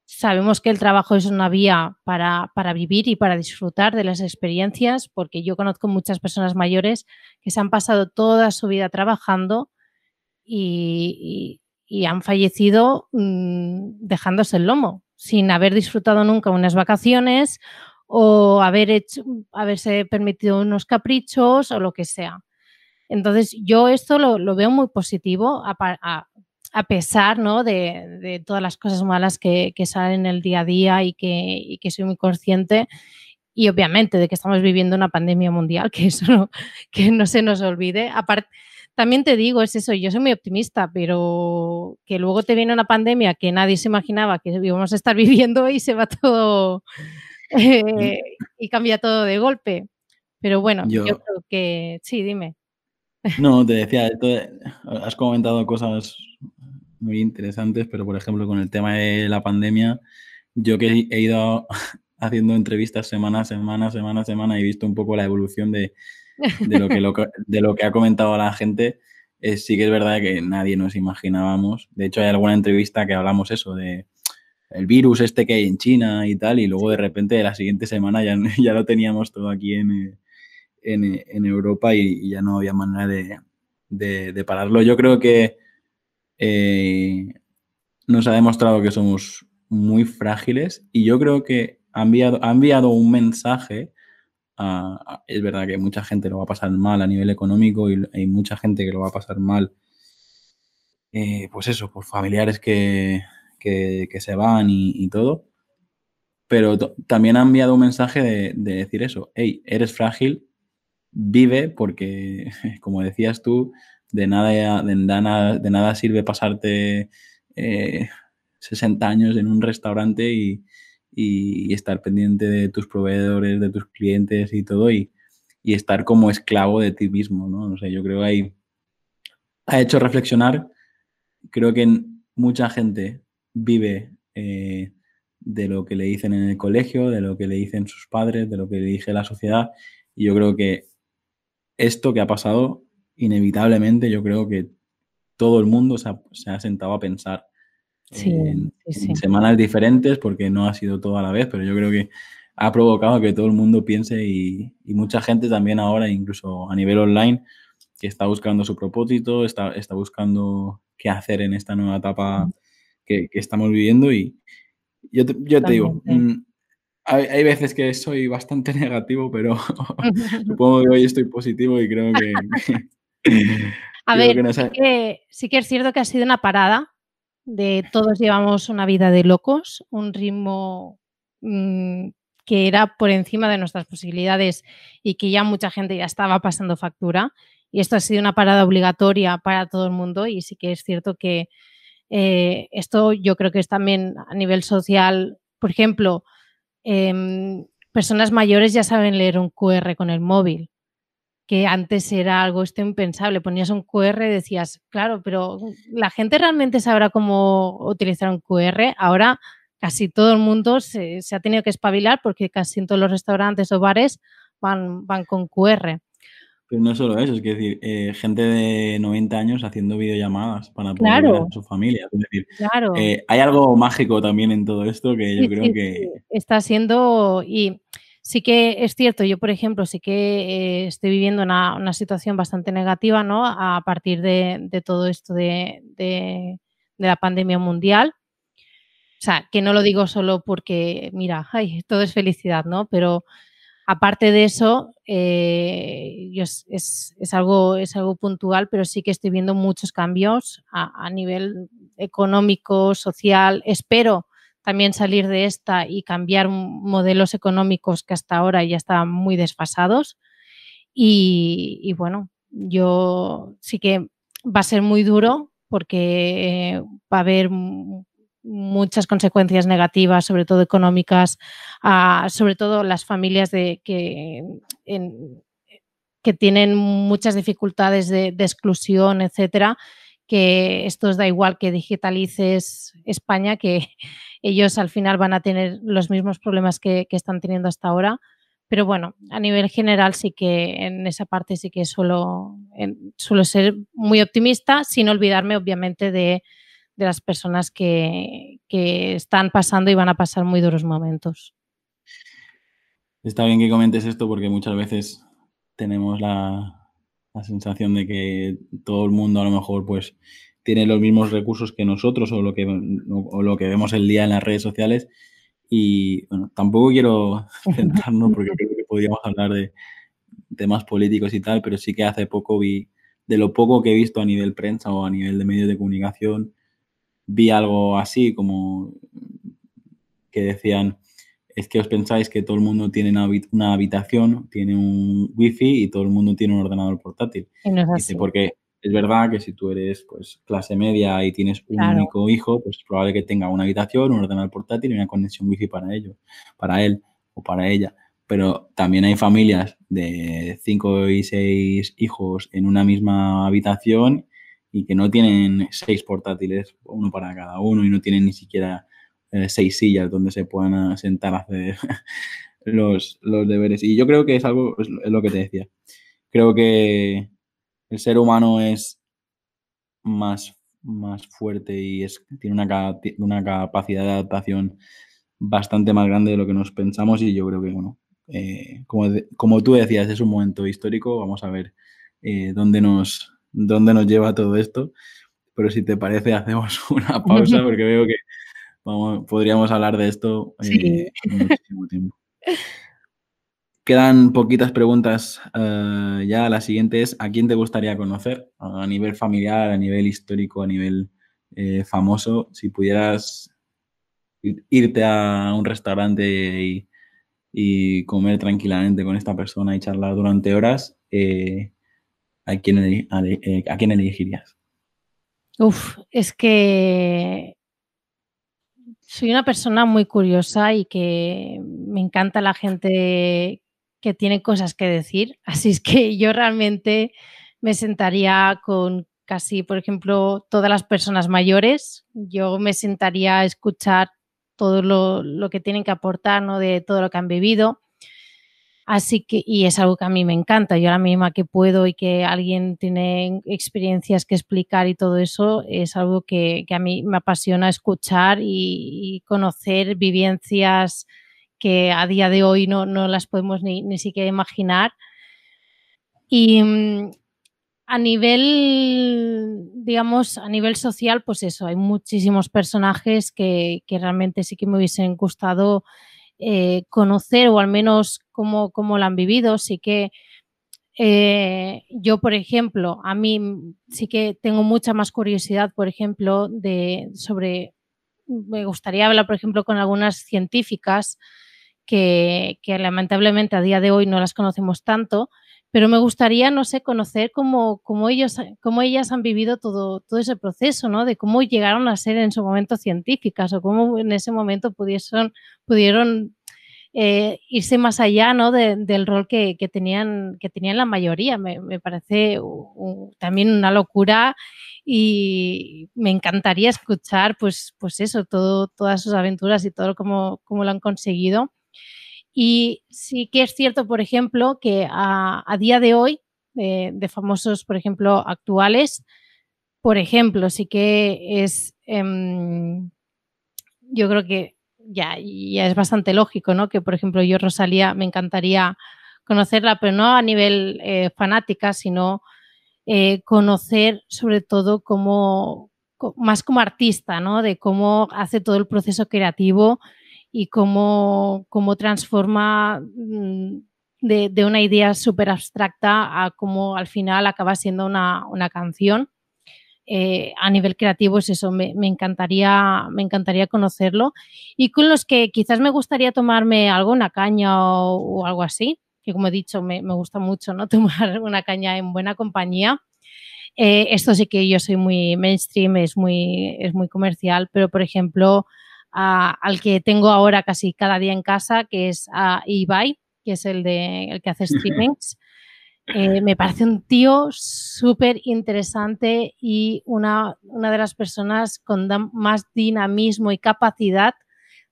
S2: Sabemos que el trabajo es una vía para, vivir y para disfrutar de las experiencias, porque yo conozco muchas personas mayores que se han pasado toda su vida trabajando y, han fallecido mm, dejándose el lomo, sin haber disfrutado nunca unas vacaciones o haber hecho, haberse permitido unos caprichos o lo que sea. Entonces, yo esto lo, veo muy positivo, a, a pesar ¿no? de, todas las cosas malas que, salen en el día a día y que, que, soy muy consciente. Y obviamente de que estamos viviendo una pandemia mundial, que eso no, que no se nos olvide. Aparte, también te digo, es eso, yo soy muy optimista, pero que luego te viene una pandemia que nadie se imaginaba que íbamos a estar viviendo y se va todo eh, y cambia todo de golpe. Pero bueno, yo creo que sí, dime.
S1: No, te decía, has comentado cosas muy interesantes, pero por ejemplo con el tema de la pandemia, yo que he ido haciendo entrevistas semana a semana, semana a semana, he visto un poco la evolución de, lo, que, de lo que ha comentado la gente. sí que es verdad que nadie nos imaginábamos. De hecho, hay alguna entrevista que hablamos eso, de el virus este que hay en China y tal, y luego de repente la siguiente semana ya, ya lo teníamos todo aquí en, en, Europa y, ya no había manera de, pararlo. Yo creo que eh, nos ha demostrado que somos muy frágiles y yo creo que ha enviado, ha enviado un mensaje. Es verdad que mucha gente lo va a pasar mal a nivel económico y hay mucha gente que lo va a pasar mal, eh, pues eso, por familiares que, se van y, todo. Pero también ha enviado un mensaje de, de decir eso, hey, eres frágil, vive porque, como decías tú, de nada, de nada, de nada sirve pasarte 60 eh, años en un restaurante y, estar pendiente de tus proveedores, de tus clientes y todo y, estar como esclavo de ti mismo, ¿no? No sé, yo creo que ahí ha hecho reflexionar, creo que mucha gente vive eh, de lo que le dicen en el colegio, de lo que le dicen sus padres, de lo que le dice la sociedad y yo creo que esto que ha pasado, inevitablemente yo creo que todo el mundo se ha, sentado a pensar en, semanas diferentes, porque no ha sido todo a la vez, pero yo creo que ha provocado que todo el mundo piense y, mucha gente también ahora, incluso a nivel online, que está buscando su propósito, está, está buscando qué hacer en esta nueva etapa que, estamos viviendo y yo te, yo te digo, hay, veces que soy bastante negativo, pero supongo que hoy estoy positivo y creo que...
S2: A ver, sí, que, es cierto que ha sido una parada de todos llevamos una vida de locos, un ritmo mm, que era por encima de nuestras posibilidades y que ya mucha gente ya estaba pasando factura. Y esto ha sido una parada obligatoria para todo el mundo y sí que es cierto que eh, esto yo creo que es también a nivel social, por ejemplo, Em, personas mayores ya saben leer un QR con el móvil, que antes era algo esto impensable. Ponías un QR y decías, claro, pero la gente realmente sabrá cómo utilizar un QR. Ahora casi todo el mundo se, se ha tenido que espabilar porque casi en todos los restaurantes o bares van, van con QR.
S1: Pero no solo eso, es que decir, eh, gente de 90 años haciendo videollamadas para poder ver a su familia. Es decir, eh, hay algo mágico también en todo esto que yo creo que...
S2: Está siendo... Y sí que es cierto, yo por ejemplo sí que eh, estoy viviendo una, situación bastante negativa, ¿no? A partir de, todo esto de, la pandemia mundial. O sea, que no lo digo solo porque, mira, ay, todo es felicidad, ¿no? Pero Aparte de eso, eh, es, algo, es algo puntual, pero sí que estoy viendo muchos cambios a, nivel económico, social. Espero también salir de esta y cambiar modelos económicos que hasta ahora ya estaban muy desfasados. Y, bueno, yo sí que va a ser muy duro porque va a haber muchas consecuencias negativas, sobre todo económicas, a, sobre todo las familias de, que, que tienen muchas dificultades de, exclusión, etcétera, que esto os da igual que digitalices España, que ellos al final van a tener los mismos problemas que, que están teniendo hasta ahora. Pero bueno, a nivel general sí que en esa parte sí que suelo, suelo ser muy optimista, sin olvidarme obviamente de, de las personas que, que, están pasando y van a pasar muy duros momentos.
S1: Está bien que comentes esto porque muchas veces tenemos la, la, sensación de que todo el mundo a lo mejor pues tiene los mismos recursos que nosotros o lo que, o lo que vemos el día en las redes sociales. Y bueno, tampoco quiero centrarnos porque creo que podríamos hablar de temas políticos y tal, pero sí que hace poco vi, de lo poco que he visto a nivel prensa o a nivel de medios de comunicación, vi algo así como que decían, es que os pensáis que todo el mundo tiene una, habitación, tiene un wifi y todo el mundo tiene un ordenador portátil.
S2: Y
S1: porque es verdad que si tú eres pues clase media y tienes un único hijo, pues es probable que tenga una habitación, un ordenador portátil y una conexión wifi para ello, para él o para ella. Pero también hay familias de cinco y seis hijos en una misma habitación y que no tienen seis portátiles, uno para cada uno, y no tienen ni siquiera eh, seis sillas donde se puedan sentar a hacer los, deberes. Y yo creo que es algo, es lo que te decía. Creo que el ser humano es más, más fuerte y es, tiene una, una capacidad de adaptación bastante más grande de lo que nos pensamos y yo creo que, bueno, eh, como, como, tú decías, es un momento histórico, vamos a ver eh, dónde nos, dónde nos lleva todo esto. Pero si te parece, hacemos una pausa porque veo que podríamos hablar de esto eh, muchísimo tiempo. Quedan poquitas preguntas eh, ya. La siguiente es, ¿a quién te gustaría conocer? A nivel familiar, a nivel histórico, a nivel eh, famoso. Si pudieras irte a un restaurante y, y, comer tranquilamente con esta persona y charlar durante horas, ¿a quién, eh, ¿a quién elegirías?
S2: Uf, es que soy una persona muy curiosa y que me encanta la gente que tiene cosas que decir. Así es que yo realmente me sentaría con casi, por ejemplo, todas las personas mayores. Yo me sentaría a escuchar todo lo, que tienen que aportar, ¿no? De todo lo que han vivido. Así que, y es algo que a mí me encanta. Yo la misma que puedo y que alguien tiene experiencias que explicar y todo eso, es algo que, a mí me apasiona escuchar y, conocer vivencias que a día de hoy no, las podemos ni, ni, siquiera imaginar. Y mm, a nivel, digamos, a nivel social, pues eso, hay muchísimos personajes que, que realmente sí que me hubiesen gustado eh, conocer o al menos cómo, cómo lo han vivido. Sí que eh, yo, por ejemplo, a mí sí que tengo mucha más curiosidad, por ejemplo, de, sobre, me gustaría hablar, por ejemplo, con algunas científicas que, que lamentablemente a día de hoy no las conocemos tanto, pero me gustaría, no sé, conocer cómo, ellos, cómo ellas han vivido todo, todo ese proceso, ¿no? De cómo llegaron a ser en su momento científicas o cómo en ese momento pudieron, pudieron eh, irse más allá, ¿no? del rol que, que, tenían, que tenían la mayoría. Me, me parece también una locura y me encantaría escuchar, pues, pues eso, todo, todas sus aventuras y todo cómo, cómo lo han conseguido. Y sí que es cierto, por ejemplo, que a, día de hoy, de, famosos, por ejemplo, actuales, por ejemplo, sí que es, em, yo creo que ya, ya es bastante lógico, ¿no? Que, por ejemplo, yo, Rosalía, me encantaría conocerla, pero no a nivel eh, fanática, sino eh, conocer sobre todo como, más como artista, ¿no? De cómo hace todo el proceso creativo y cómo, cómo transforma mm, de, una idea súper abstracta a cómo al final acaba siendo una, canción. Eh, a nivel creativo es eso, me, encantaría, me encantaría conocerlo. Y con los que quizás me gustaría tomarme algo, una caña o, algo así, que como he dicho, me, gusta mucho ¿no? tomar una caña en buena compañía. Eh, esto sí que yo soy muy mainstream, es muy, es muy comercial, pero por ejemplo, al que tengo ahora casi cada día en casa, que es a Ibai, que es el, de, el que hace streamings. Eh, me parece un tío súper interesante y una, una, de las personas con más dinamismo y capacidad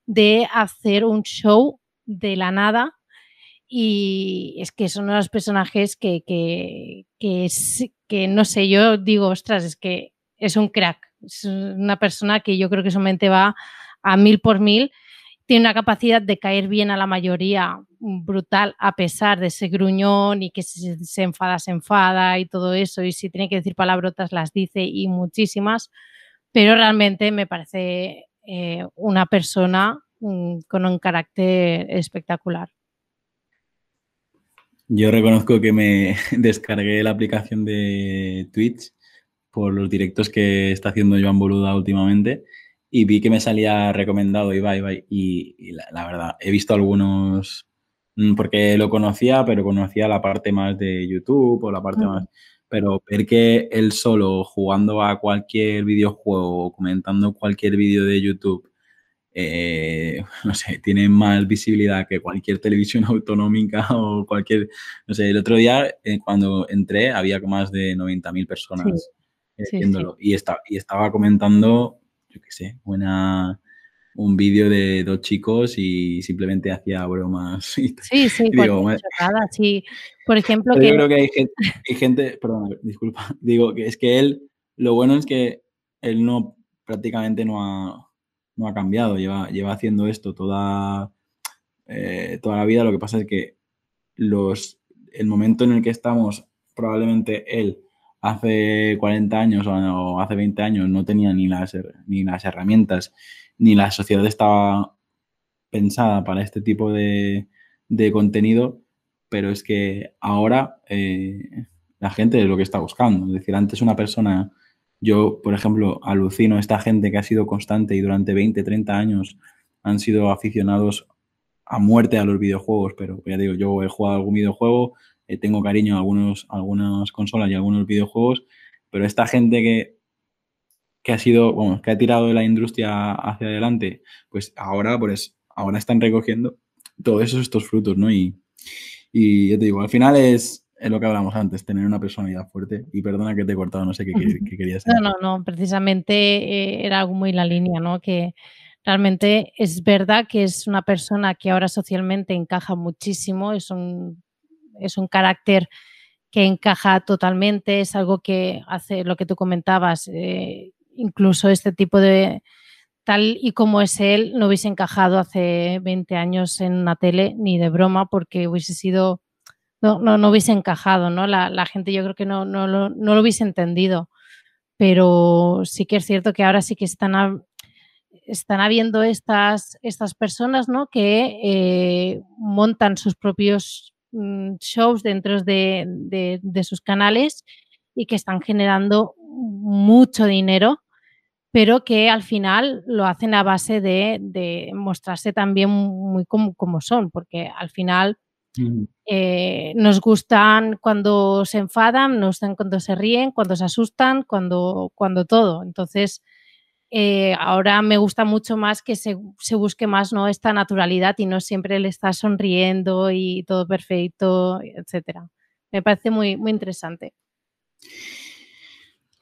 S2: de hacer un show de la nada. Y es que son unos personajes que, que, que, que no sé, yo digo, ostras, es que es un crack. Es una persona que yo creo que su mente va a mil por mil tiene una capacidad de caer bien a la mayoría brutal a pesar de ese gruñón y que si se enfada, se enfada y todo eso y si tiene que decir palabrotas las dice y muchísimas, pero realmente me parece eh, una persona mm, con un carácter espectacular.
S1: Yo reconozco que me descargué la aplicación de Twitch por los directos que está haciendo Joan Boluda últimamente y vi que me salía recomendado Ibai, Ibai y, y la, verdad, he visto algunos, mm, porque lo conocía, pero conocía la parte más de YouTube o la parte más... Pero ver que él solo jugando a cualquier videojuego o comentando cualquier vídeo de YouTube, eh, no sé, tiene más visibilidad que cualquier televisión autonómica o cualquier, no sé, el otro día eh, cuando entré había más de 90.000 personas eh, viéndolo Y, está, y estaba comentando yo qué sé, buena, un vídeo de dos chicos y simplemente hacía bromas. sí,
S2: sí, digo, sí. Por ejemplo,
S1: que... Yo creo que hay gente, hay gente, perdón, disculpa, digo que es que él, lo bueno es que él no, prácticamente no ha, no ha cambiado, lleva, lleva haciendo esto toda, eh, toda la vida, lo que pasa es que los, el momento en el que estamos, probablemente él hace 40 años o hace 20 años no tenía ni las, herramientas, ni la sociedad estaba pensada para este tipo de, contenido, pero es que ahora eh, la gente es lo que está buscando. Es decir, antes una persona, yo, por ejemplo, alucino esta gente que ha sido constante y durante 20, 30 años han sido aficionados a muerte a los videojuegos, pero ya digo, yo he jugado algún videojuego, eh, tengo cariño a algunos, algunas consolas y algunos videojuegos, pero esta gente que, que ha sido, bueno, que ha tirado de la industria hacia adelante, pues ahora, pues, ahora están recogiendo todos esos estos frutos, ¿no? Y, y yo te digo, al final es, lo que hablamos antes, tener una personalidad fuerte. Y perdona que te he cortado, no sé qué, querías
S2: decir. No, no, no, precisamente eh, era algo muy la línea, ¿no? Que realmente es verdad que es una persona que ahora socialmente encaja muchísimo, es un es un carácter que encaja totalmente, es algo que hace lo que tú comentabas, eh, incluso este tipo de, tal y como es él, no hubiese encajado hace 20 años en una tele ni de broma porque hubiese sido, no, no, hubiese encajado, ¿no? La, gente yo creo que no, no, lo hubiese entendido, pero sí que es cierto que ahora sí que están, están habiendo estas, estas personas, ¿no? Que eh, montan sus propios shows dentro de, sus canales y que están generando mucho dinero, pero que al final lo hacen a base de, mostrarse también muy como, son, porque al final eh, nos gustan cuando se enfadan, nos gustan cuando se ríen, cuando se asustan, cuando, cuando todo. Entonces, eh, ahora me gusta mucho más que se, busque más ¿no? esta naturalidad y no siempre le está sonriendo y todo perfecto, etcétera. Me parece muy, muy interesante.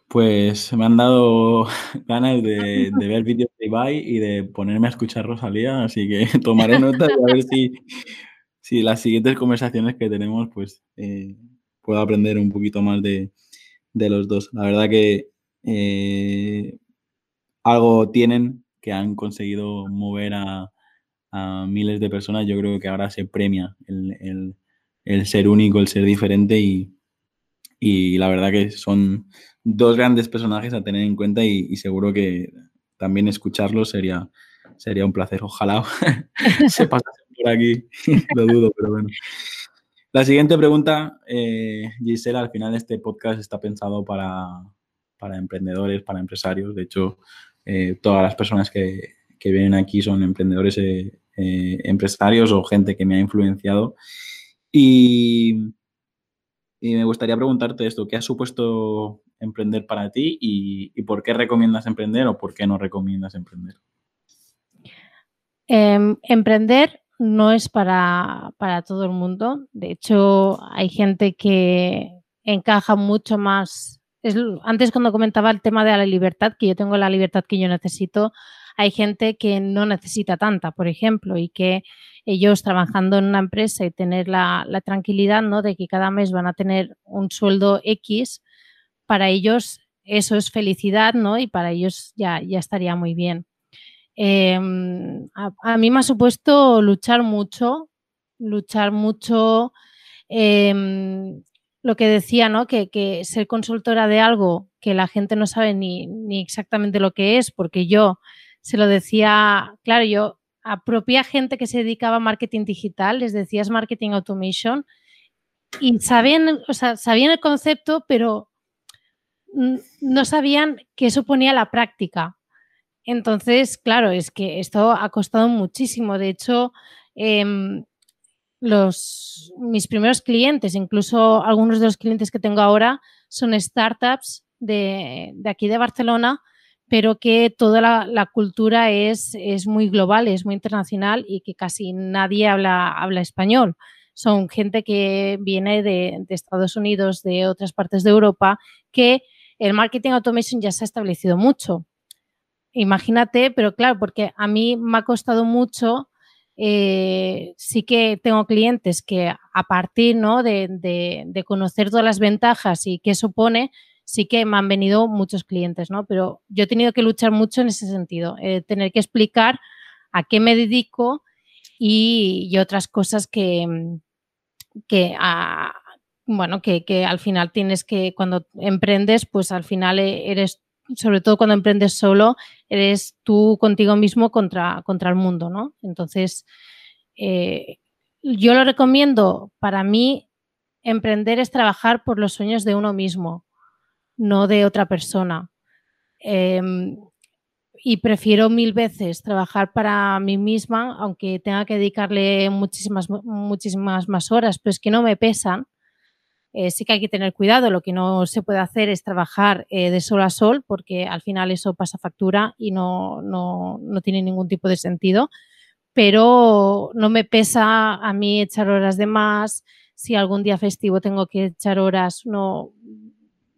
S1: Pues me han dado ganas de, ver vídeos de Ibai y de ponerme a escuchar Rosalía, así que tomaré nota y a ver si, si las siguientes conversaciones que tenemos, pues eh, puedo aprender un poquito más de, los dos. La verdad que eh, algo tienen que han conseguido mover a, miles de personas. Yo creo que ahora se premia el, ser único, el ser diferente y, la verdad que son dos grandes personajes a tener en cuenta y, seguro que también escucharlos sería, sería un placer. Ojalá se pasase por aquí, lo dudo, pero bueno. La siguiente pregunta, eh, Gisela, al final este podcast está pensado para, para emprendedores, para empresarios. De hecho, eh, todas las personas que, vienen aquí son emprendedores, eh, eh, empresarios o gente que me ha influenciado. Y Y me gustaría preguntarte esto, ¿qué ha supuesto emprender para ti y, por qué recomiendas emprender o por qué no recomiendas emprender?
S2: Em, emprender no es para, para, todo el mundo. De hecho, hay gente que encaja mucho más. Antes cuando comentaba el tema de la libertad, que yo tengo la libertad que yo necesito, hay gente que no necesita tanta, por ejemplo, y que ellos trabajando en una empresa y tener la, tranquilidad ¿no? de que cada mes van a tener un sueldo X, para ellos eso es felicidad, ¿no? Y para ellos ya, ya estaría muy bien. Em, a, mí me ha supuesto luchar mucho, luchar mucho, em, lo que decía, ¿no? Que, ser consultora de algo que la gente no sabe ni, exactamente lo que es, porque yo se lo decía, claro, yo a propia gente que se dedicaba a marketing digital, les decías marketing automation y sabían, o sea, sabían el concepto, pero no sabían qué suponía la práctica. Entonces, claro, es que esto ha costado muchísimo. De hecho, em, los, mis primeros clientes, incluso algunos de los clientes que tengo ahora, son startups de, de aquí de Barcelona pero que toda la, cultura es, es, muy global, es muy internacional y que casi nadie habla, habla español. Son gente que viene de, de, Estados Unidos, de otras partes de Europa, que el marketing automation ya se ha establecido mucho. Imagínate, pero claro, porque a mí me ha costado mucho eh, sí que tengo clientes que a partir ¿no? de, de, de, conocer todas las ventajas y qué supone, sí que me han venido muchos clientes, ¿no? Pero yo he tenido que luchar mucho en ese sentido, eh, tener que explicar a qué me dedico y, otras cosas que, que bueno, que, que, al final tienes que, cuando emprendes, pues al final eres, sobre todo cuando emprendes solo, eres tú contigo mismo contra, contra el mundo, ¿no? Entonces, eh, yo lo recomiendo, para mí, emprender es trabajar por los sueños de uno mismo no de otra persona. Em, y prefiero mil veces trabajar para mí misma, aunque tenga que dedicarle muchísimas, muchísimas más horas, pero es que no me pesan. Eh, sí que hay que tener cuidado, lo que no se puede hacer es trabajar eh, de sol a sol, porque al final eso pasa factura y no, no, no tiene ningún tipo de sentido. Pero no me pesa a mí echar horas de más. Si algún día festivo tengo que echar horas, no,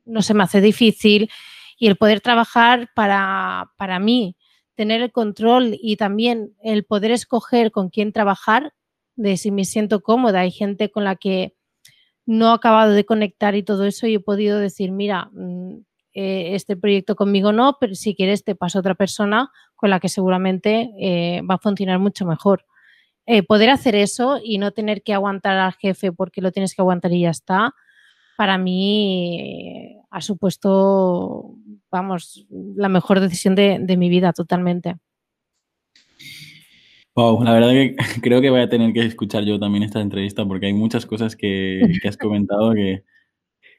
S2: no se me hace difícil y el poder trabajar para, para mí, tener el control y también el poder escoger con quién trabajar, de si me siento cómoda. Hay gente con la que no he acabado de conectar y todo eso y he podido decir, mira, mm, eh, este proyecto conmigo no, pero si quieres te paso a otra persona con la que seguramente eh, va a funcionar mucho mejor. Eh, poder hacer eso y no tener que aguantar al jefe porque lo tienes que aguantar y ya está, para mí ha supuesto, vamos, la mejor decisión de, mi vida totalmente.
S1: Wow, la verdad que creo que voy a tener que escuchar yo también esta entrevista porque hay muchas cosas que, has comentado que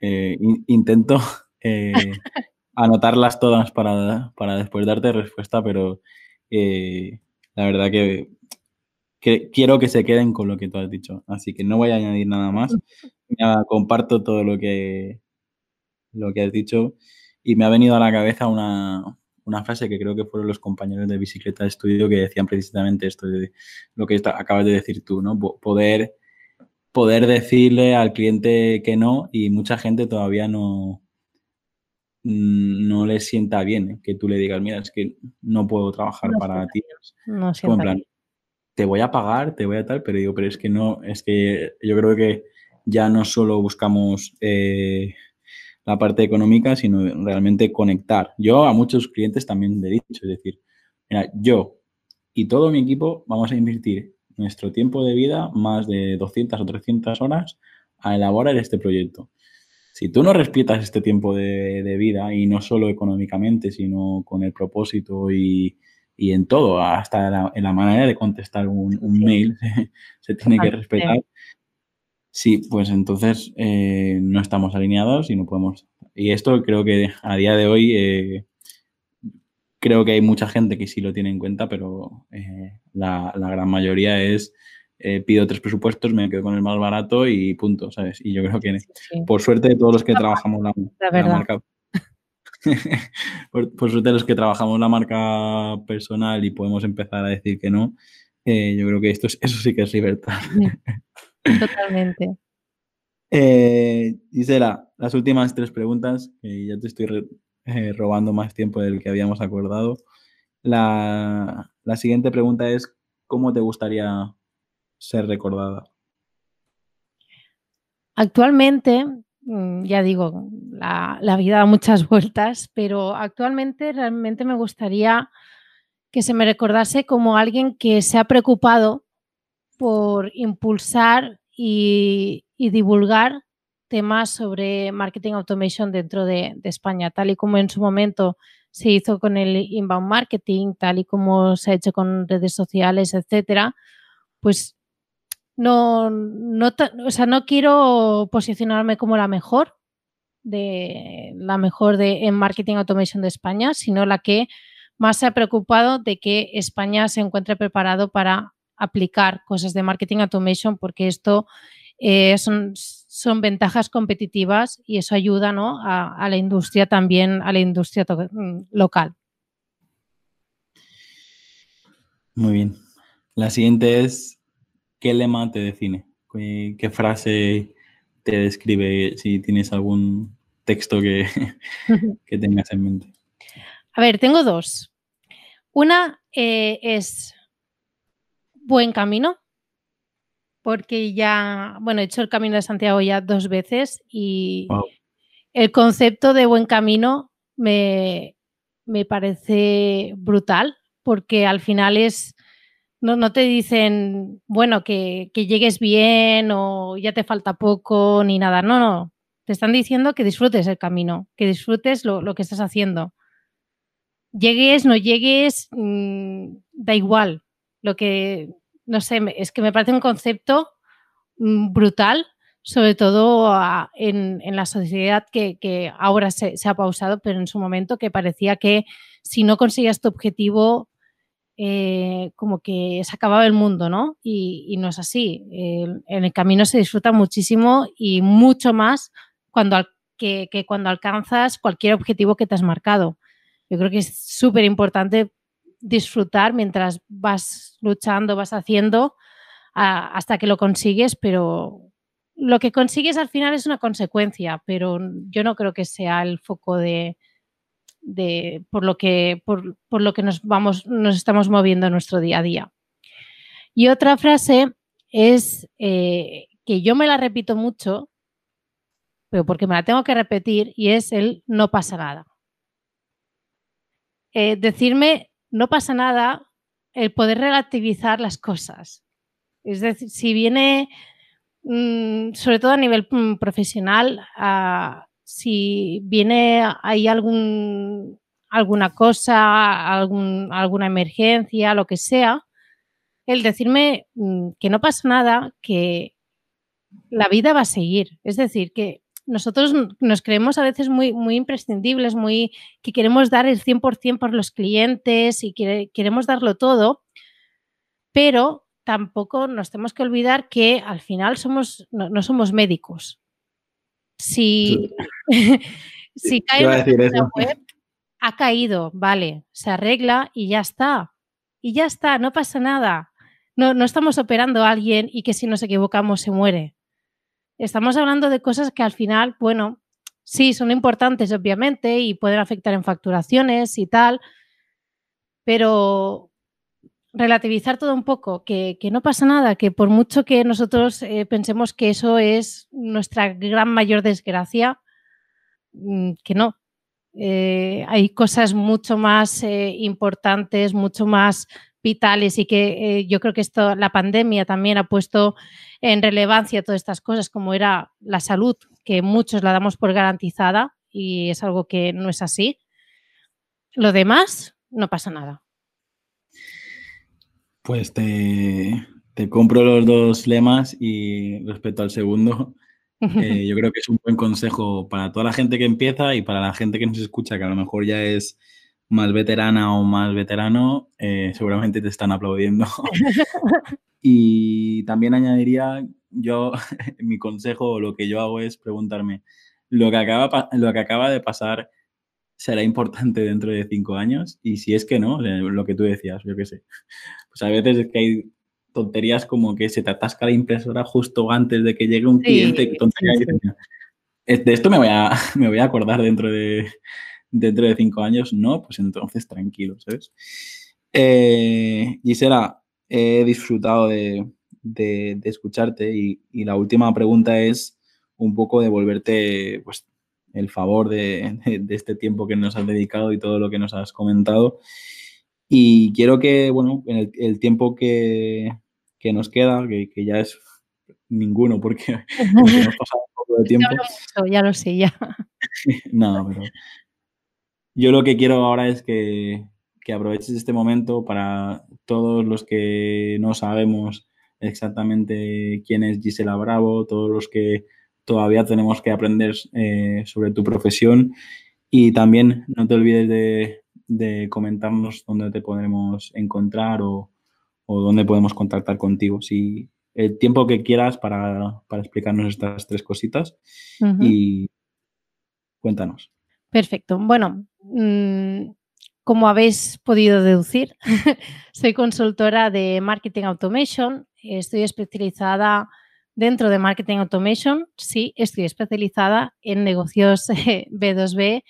S1: eh, intento eh, anotarlas todas para, para, después darte respuesta, pero eh, la verdad que, que, quiero que se queden con lo que tú has dicho, así que no voy a añadir nada más. comparto todo lo que, lo que has dicho y me ha venido a la cabeza una, frase que creo que fueron los compañeros de bicicleta de estudio que decían precisamente esto de lo que acabas de decir tú, ¿no? Poder, poder decirle al cliente que no y mucha gente todavía no, no le sienta bien ¿eh? que tú le digas, mira, es que no puedo trabajar para ti. No en plan, te voy a pagar, te voy a tal, pero digo, pero es que no, es que yo creo que ya no solo buscamos eh, la parte económica, sino realmente conectar. Yo a muchos clientes también le he dicho, es decir, mira, yo y todo mi equipo vamos a invertir nuestro tiempo de vida, más de 200 o 300 horas, a elaborar este proyecto. Si tú no respetas este tiempo de, vida, y no solo económicamente, sino con el propósito y, en todo, hasta en la manera de contestar un, mail, se tiene que respetar. Sí, pues entonces eh, no estamos alineados y no podemos. Y esto creo que a día de hoy eh, creo que hay mucha gente que sí lo tiene en cuenta, pero eh, la, gran mayoría es pido tres presupuestos, me quedo con el más barato y punto, ¿sabes? Y yo creo que, por suerte, todos los que trabajamos la, marca... por, suerte los que trabajamos la marca personal y podemos empezar a decir que no, yo creo que esto eso sí que es libertad.
S2: Totalmente.
S1: eh, Gisela, las últimas tres preguntas, que ya te estoy eh, robando más tiempo del que habíamos acordado. La, la siguiente pregunta es, ¿cómo te gustaría ser recordada?
S2: Actualmente, mm, ya digo, la, la, vida da muchas vueltas, pero actualmente realmente me gustaría que se me recordase como alguien que se ha preocupado por impulsar y, y divulgar temas sobre marketing automation dentro de, de, España, tal y como en su momento se hizo con el inbound marketing, tal y como se ha hecho con redes sociales, etcétera, pues no, no, o sea, no quiero posicionarme como la mejor de la mejor de, en marketing automation de España, sino la que más se ha preocupado de que España se encuentre preparado para aplicar cosas de marketing automation, porque esto eh, son, son, ventajas competitivas y eso ayuda ¿no? a, a, la industria también, a la industria mm, local.
S1: Muy bien. La siguiente es ¿qué lema te define? ¿Qué, frase te describe si tienes algún texto que, que, tengas en mente?
S2: A ver, tengo dos. Una eh, es buen camino, porque ya, bueno, he hecho el camino de Santiago ya dos veces y wow. el concepto de buen camino me, me parece brutal, porque al final es no, no te dicen, bueno, que, que, llegues bien o ya te falta poco ni nada. No, no. Te están diciendo que disfrutes el camino, que disfrutes lo, lo que estás haciendo. Llegues, no llegues, mmm, da igual. Lo que, no sé, es que me parece un concepto mmm, brutal, sobre todo a, en, en, la sociedad que, que ahora se, ha pausado, pero en su momento que parecía que si no conseguías tu objetivo eh, como que se acababa el mundo, ¿no? Y, no es así. En el camino se disfruta muchísimo y mucho más cuando que, que, cuando alcanzas cualquier objetivo que te has marcado. Yo creo que es súper importante disfrutar mientras vas luchando, vas haciendo hasta que lo consigues, pero lo que consigues al final es una consecuencia, pero yo no creo que sea el foco de, de, por, lo que, por, por, lo que nos, vamos, nos estamos moviendo en nuestro día a día. Y otra frase es eh, que yo me la repito mucho, pero porque me la tengo que repetir, y es el no pasa nada. Eh, decirme no pasa nada, el poder relativizar las cosas. Es decir, si viene, mmm, sobre todo a nivel mmm, profesional, si viene hay algún, alguna cosa, alguna emergencia, lo que sea, el decirme mm, que no pasa nada, que la vida va a seguir. Es decir, que nosotros nos creemos a veces muy, muy imprescindibles, muy que queremos dar el 100% por los clientes y que, queremos darlo todo, pero tampoco nos tenemos que olvidar que al final somos, no, no somos médicos. Si, si cae en la web, ha caído, vale, se arregla y ya está. Y ya está, no pasa nada. No, no estamos operando a alguien y que si nos equivocamos se muere. Estamos hablando de cosas que al final, bueno, sí, son importantes obviamente y pueden afectar en facturaciones y tal, pero relativizar todo un poco, que, no pasa nada, que por mucho que nosotros eh, pensemos que eso es nuestra gran mayor desgracia, mm, que no. Eh, hay cosas mucho más eh, importantes, mucho más vitales y que eh, yo creo que esto, la pandemia también ha puesto en relevancia todas estas cosas, como era la salud, que muchos la damos por garantizada y es algo que no es así. Lo demás, no pasa nada.
S1: Pues te, te, compro los dos lemas y respecto al segundo, eh, yo creo que es un buen consejo para toda la gente que empieza y para la gente que nos escucha, que a lo mejor ya es más veterana o más veterano, eh, seguramente te están aplaudiendo. y también añadiría, yo, mi consejo o lo que yo hago es preguntarme, ¿lo que acaba, lo que acaba de pasar será importante dentro de cinco años? Y si es que no, lo que tú decías, yo qué sé. Pues a veces es que hay tonterías como que se te atasca la impresora justo antes de que llegue un cliente. de esto me voy, a, me voy a acordar dentro de, dentro de cinco años. No, pues entonces tranquilo, ¿sabes? Eh, Gisela, he disfrutado de, escucharte y, la última pregunta es un poco devolverte pues, el favor de, este tiempo que nos has dedicado y todo lo que nos has comentado. Y quiero que, bueno, en el, tiempo que, nos queda, que, ya es ninguno porque, hemos pasado un poco de tiempo.
S2: Ya lo, sé, ya.
S1: no, pero yo lo que quiero ahora es que, que aproveches este momento para todos los que no sabemos exactamente quién es Gisela Bravo, todos los que todavía tenemos que aprender eh, sobre tu profesión y también no te olvides de, de comentarnos dónde te podremos encontrar o, o, dónde podemos contactar contigo. Si el tiempo que quieras para, para explicarnos estas tres cositas y cuéntanos.
S2: Perfecto. Bueno, mm, como habéis podido deducir, soy consultora de Marketing Automation. Estoy especializada dentro de Marketing Automation. Sí, estoy especializada en negocios B2B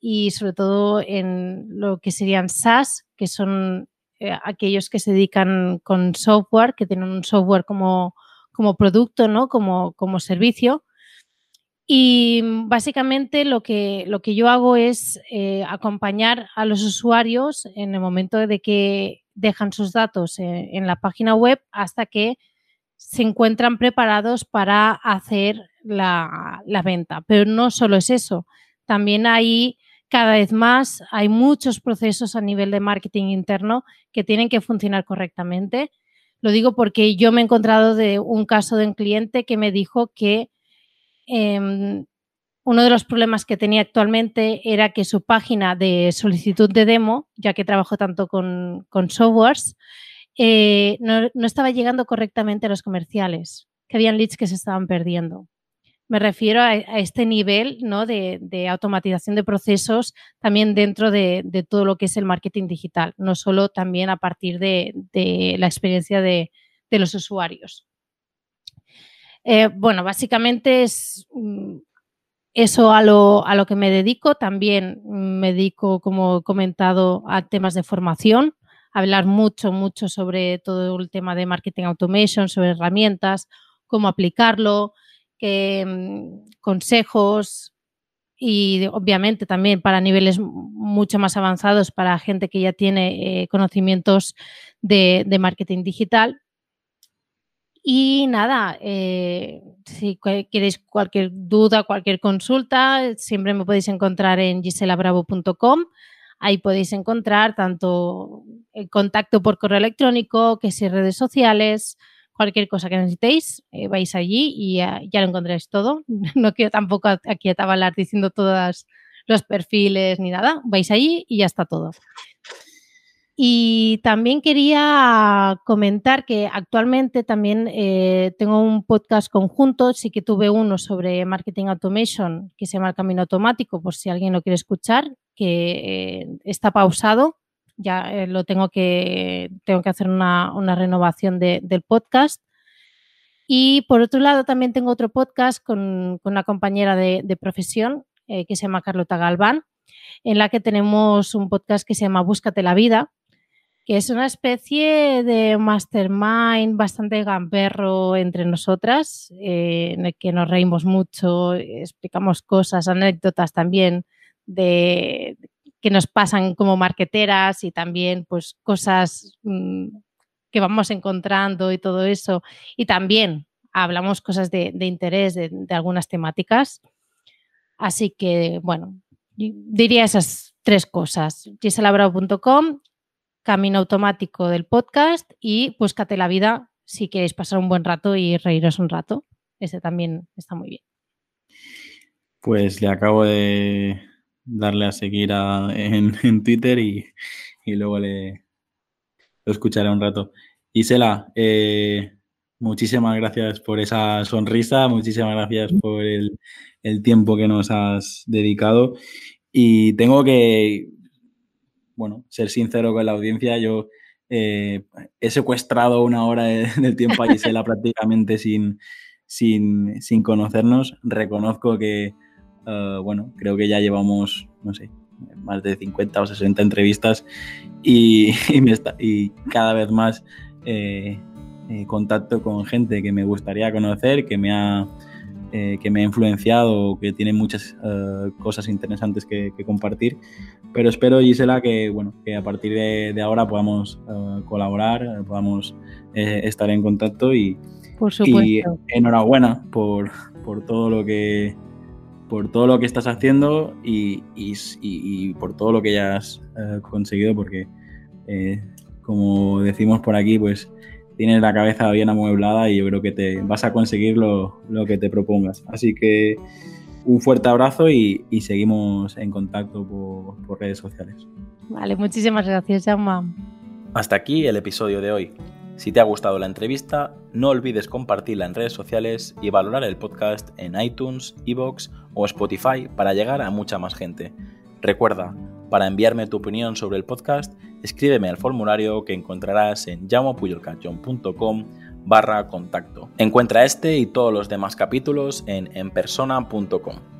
S2: y sobre todo en lo que serían SaaS, que son eh, aquellos que se dedican con software, que tienen un software como, como producto, ¿no? como, como servicio y mm, básicamente lo que, lo que yo hago es eh, acompañar a los usuarios en el momento de que dejan sus datos en, la página web hasta que se encuentran preparados para hacer la, la, venta. Pero no solo es eso, también hay cada vez más, hay muchos procesos a nivel de marketing interno que tienen que funcionar correctamente. Lo digo porque yo me he encontrado de un caso de un cliente que me dijo que Em, uno de los problemas que tenía actualmente era que su página de solicitud de demo, ya que trabajo tanto con, softwares, eh, no, estaba llegando correctamente a los comerciales, que habían leads que se estaban perdiendo. Me refiero a, este nivel de, automatización de procesos también dentro de, todo lo que es el marketing digital, no solo también a partir de, la experiencia de los usuarios. Eh, bueno, básicamente es mm, eso a lo, a lo, que me dedico. También me dedico, como he comentado, a temas de formación, hablar mucho, mucho sobre todo el tema de marketing automation, sobre herramientas, cómo aplicarlo, mm, consejos y obviamente también para niveles mucho más avanzados para gente que ya tiene eh, conocimientos de marketing digital y nada, eh, si queréis cualquier duda, cualquier consulta, siempre me podéis encontrar en giselabravo.com. Ahí podéis encontrar tanto el contacto por correo electrónico, que si redes sociales, cualquier cosa que necesitéis, eh, vais allí y ya, ya, lo encontraréis todo. No quiero tampoco aquí atabalar diciendo todos los perfiles ni nada. Vais allí y ya está todo. Y también quería comentar que actualmente también eh, tengo un podcast conjunto, sí que tuve uno sobre marketing automation que se llama El Camino Automático, por si alguien lo quiere escuchar, que eh, está pausado, ya eh, lo tengo que, tengo que hacer una, renovación del podcast. Y por otro lado también tengo otro podcast con, una compañera de, de profesión que se llama Carlota Galván, en la que tenemos un podcast que se llama Búscate la vida, que es una especie de mastermind bastante gamberro entre nosotras, eh, en el que nos reímos mucho, explicamos cosas, anécdotas también de que nos pasan como marqueteras y también pues cosas mm, que vamos encontrando y todo eso. Y también hablamos cosas de, interés de, algunas temáticas. Así que, bueno, diría esas tres cosas. giselabravo.com camino automático del podcast y búscate la vida si queréis pasar un buen rato y reíros un rato. Ese también está muy bien.
S1: Pues le acabo de, darle a seguir en, Twitter y, luego le lo escucharé un rato. Isela, eh, muchísimas gracias por esa sonrisa, muchísimas gracias por el, tiempo que nos has dedicado. Y tengo que, bueno, ser sincero con la audiencia. Yo eh, he secuestrado una hora del tiempo a Gisela prácticamente sin, sin, sin, conocernos. Reconozco que, eh, bueno, creo que ya llevamos, no sé, más de 50 o 60 entrevistas y, y, cada vez más eh, contacto con gente que me gustaría conocer, que me ha, que me ha influenciado, que tiene muchas cosas interesantes que, que, compartir. Pero espero, Gisela, que, bueno, que a partir de, ahora podamos colaborar, podamos estar en contacto y,
S2: por supuesto.
S1: Y enhorabuena por, por, todo lo que por todo lo que estás haciendo y, y, por todo lo que ya has eh, conseguido, porque eh, como decimos por aquí, pues tienes la cabeza bien amueblada y yo creo que te vas a conseguir lo, lo que te propongas. Así que un fuerte abrazo y, seguimos en contacto por, por redes sociales.
S2: Vale, muchísimas gracias, Jaume.
S3: Hasta aquí el episodio de hoy. Si te ha gustado la entrevista, no olvides compartirla en redes sociales y valorar el podcast en iTunes, Evox o Spotify para llegar a mucha más gente. Recuerda, para enviarme tu opinión sobre el podcast, escríbeme al formulario que encontrarás en llamopuyolcanchon.com barra contacto. Encuentra este y todos los demás capítulos en enpersona.com.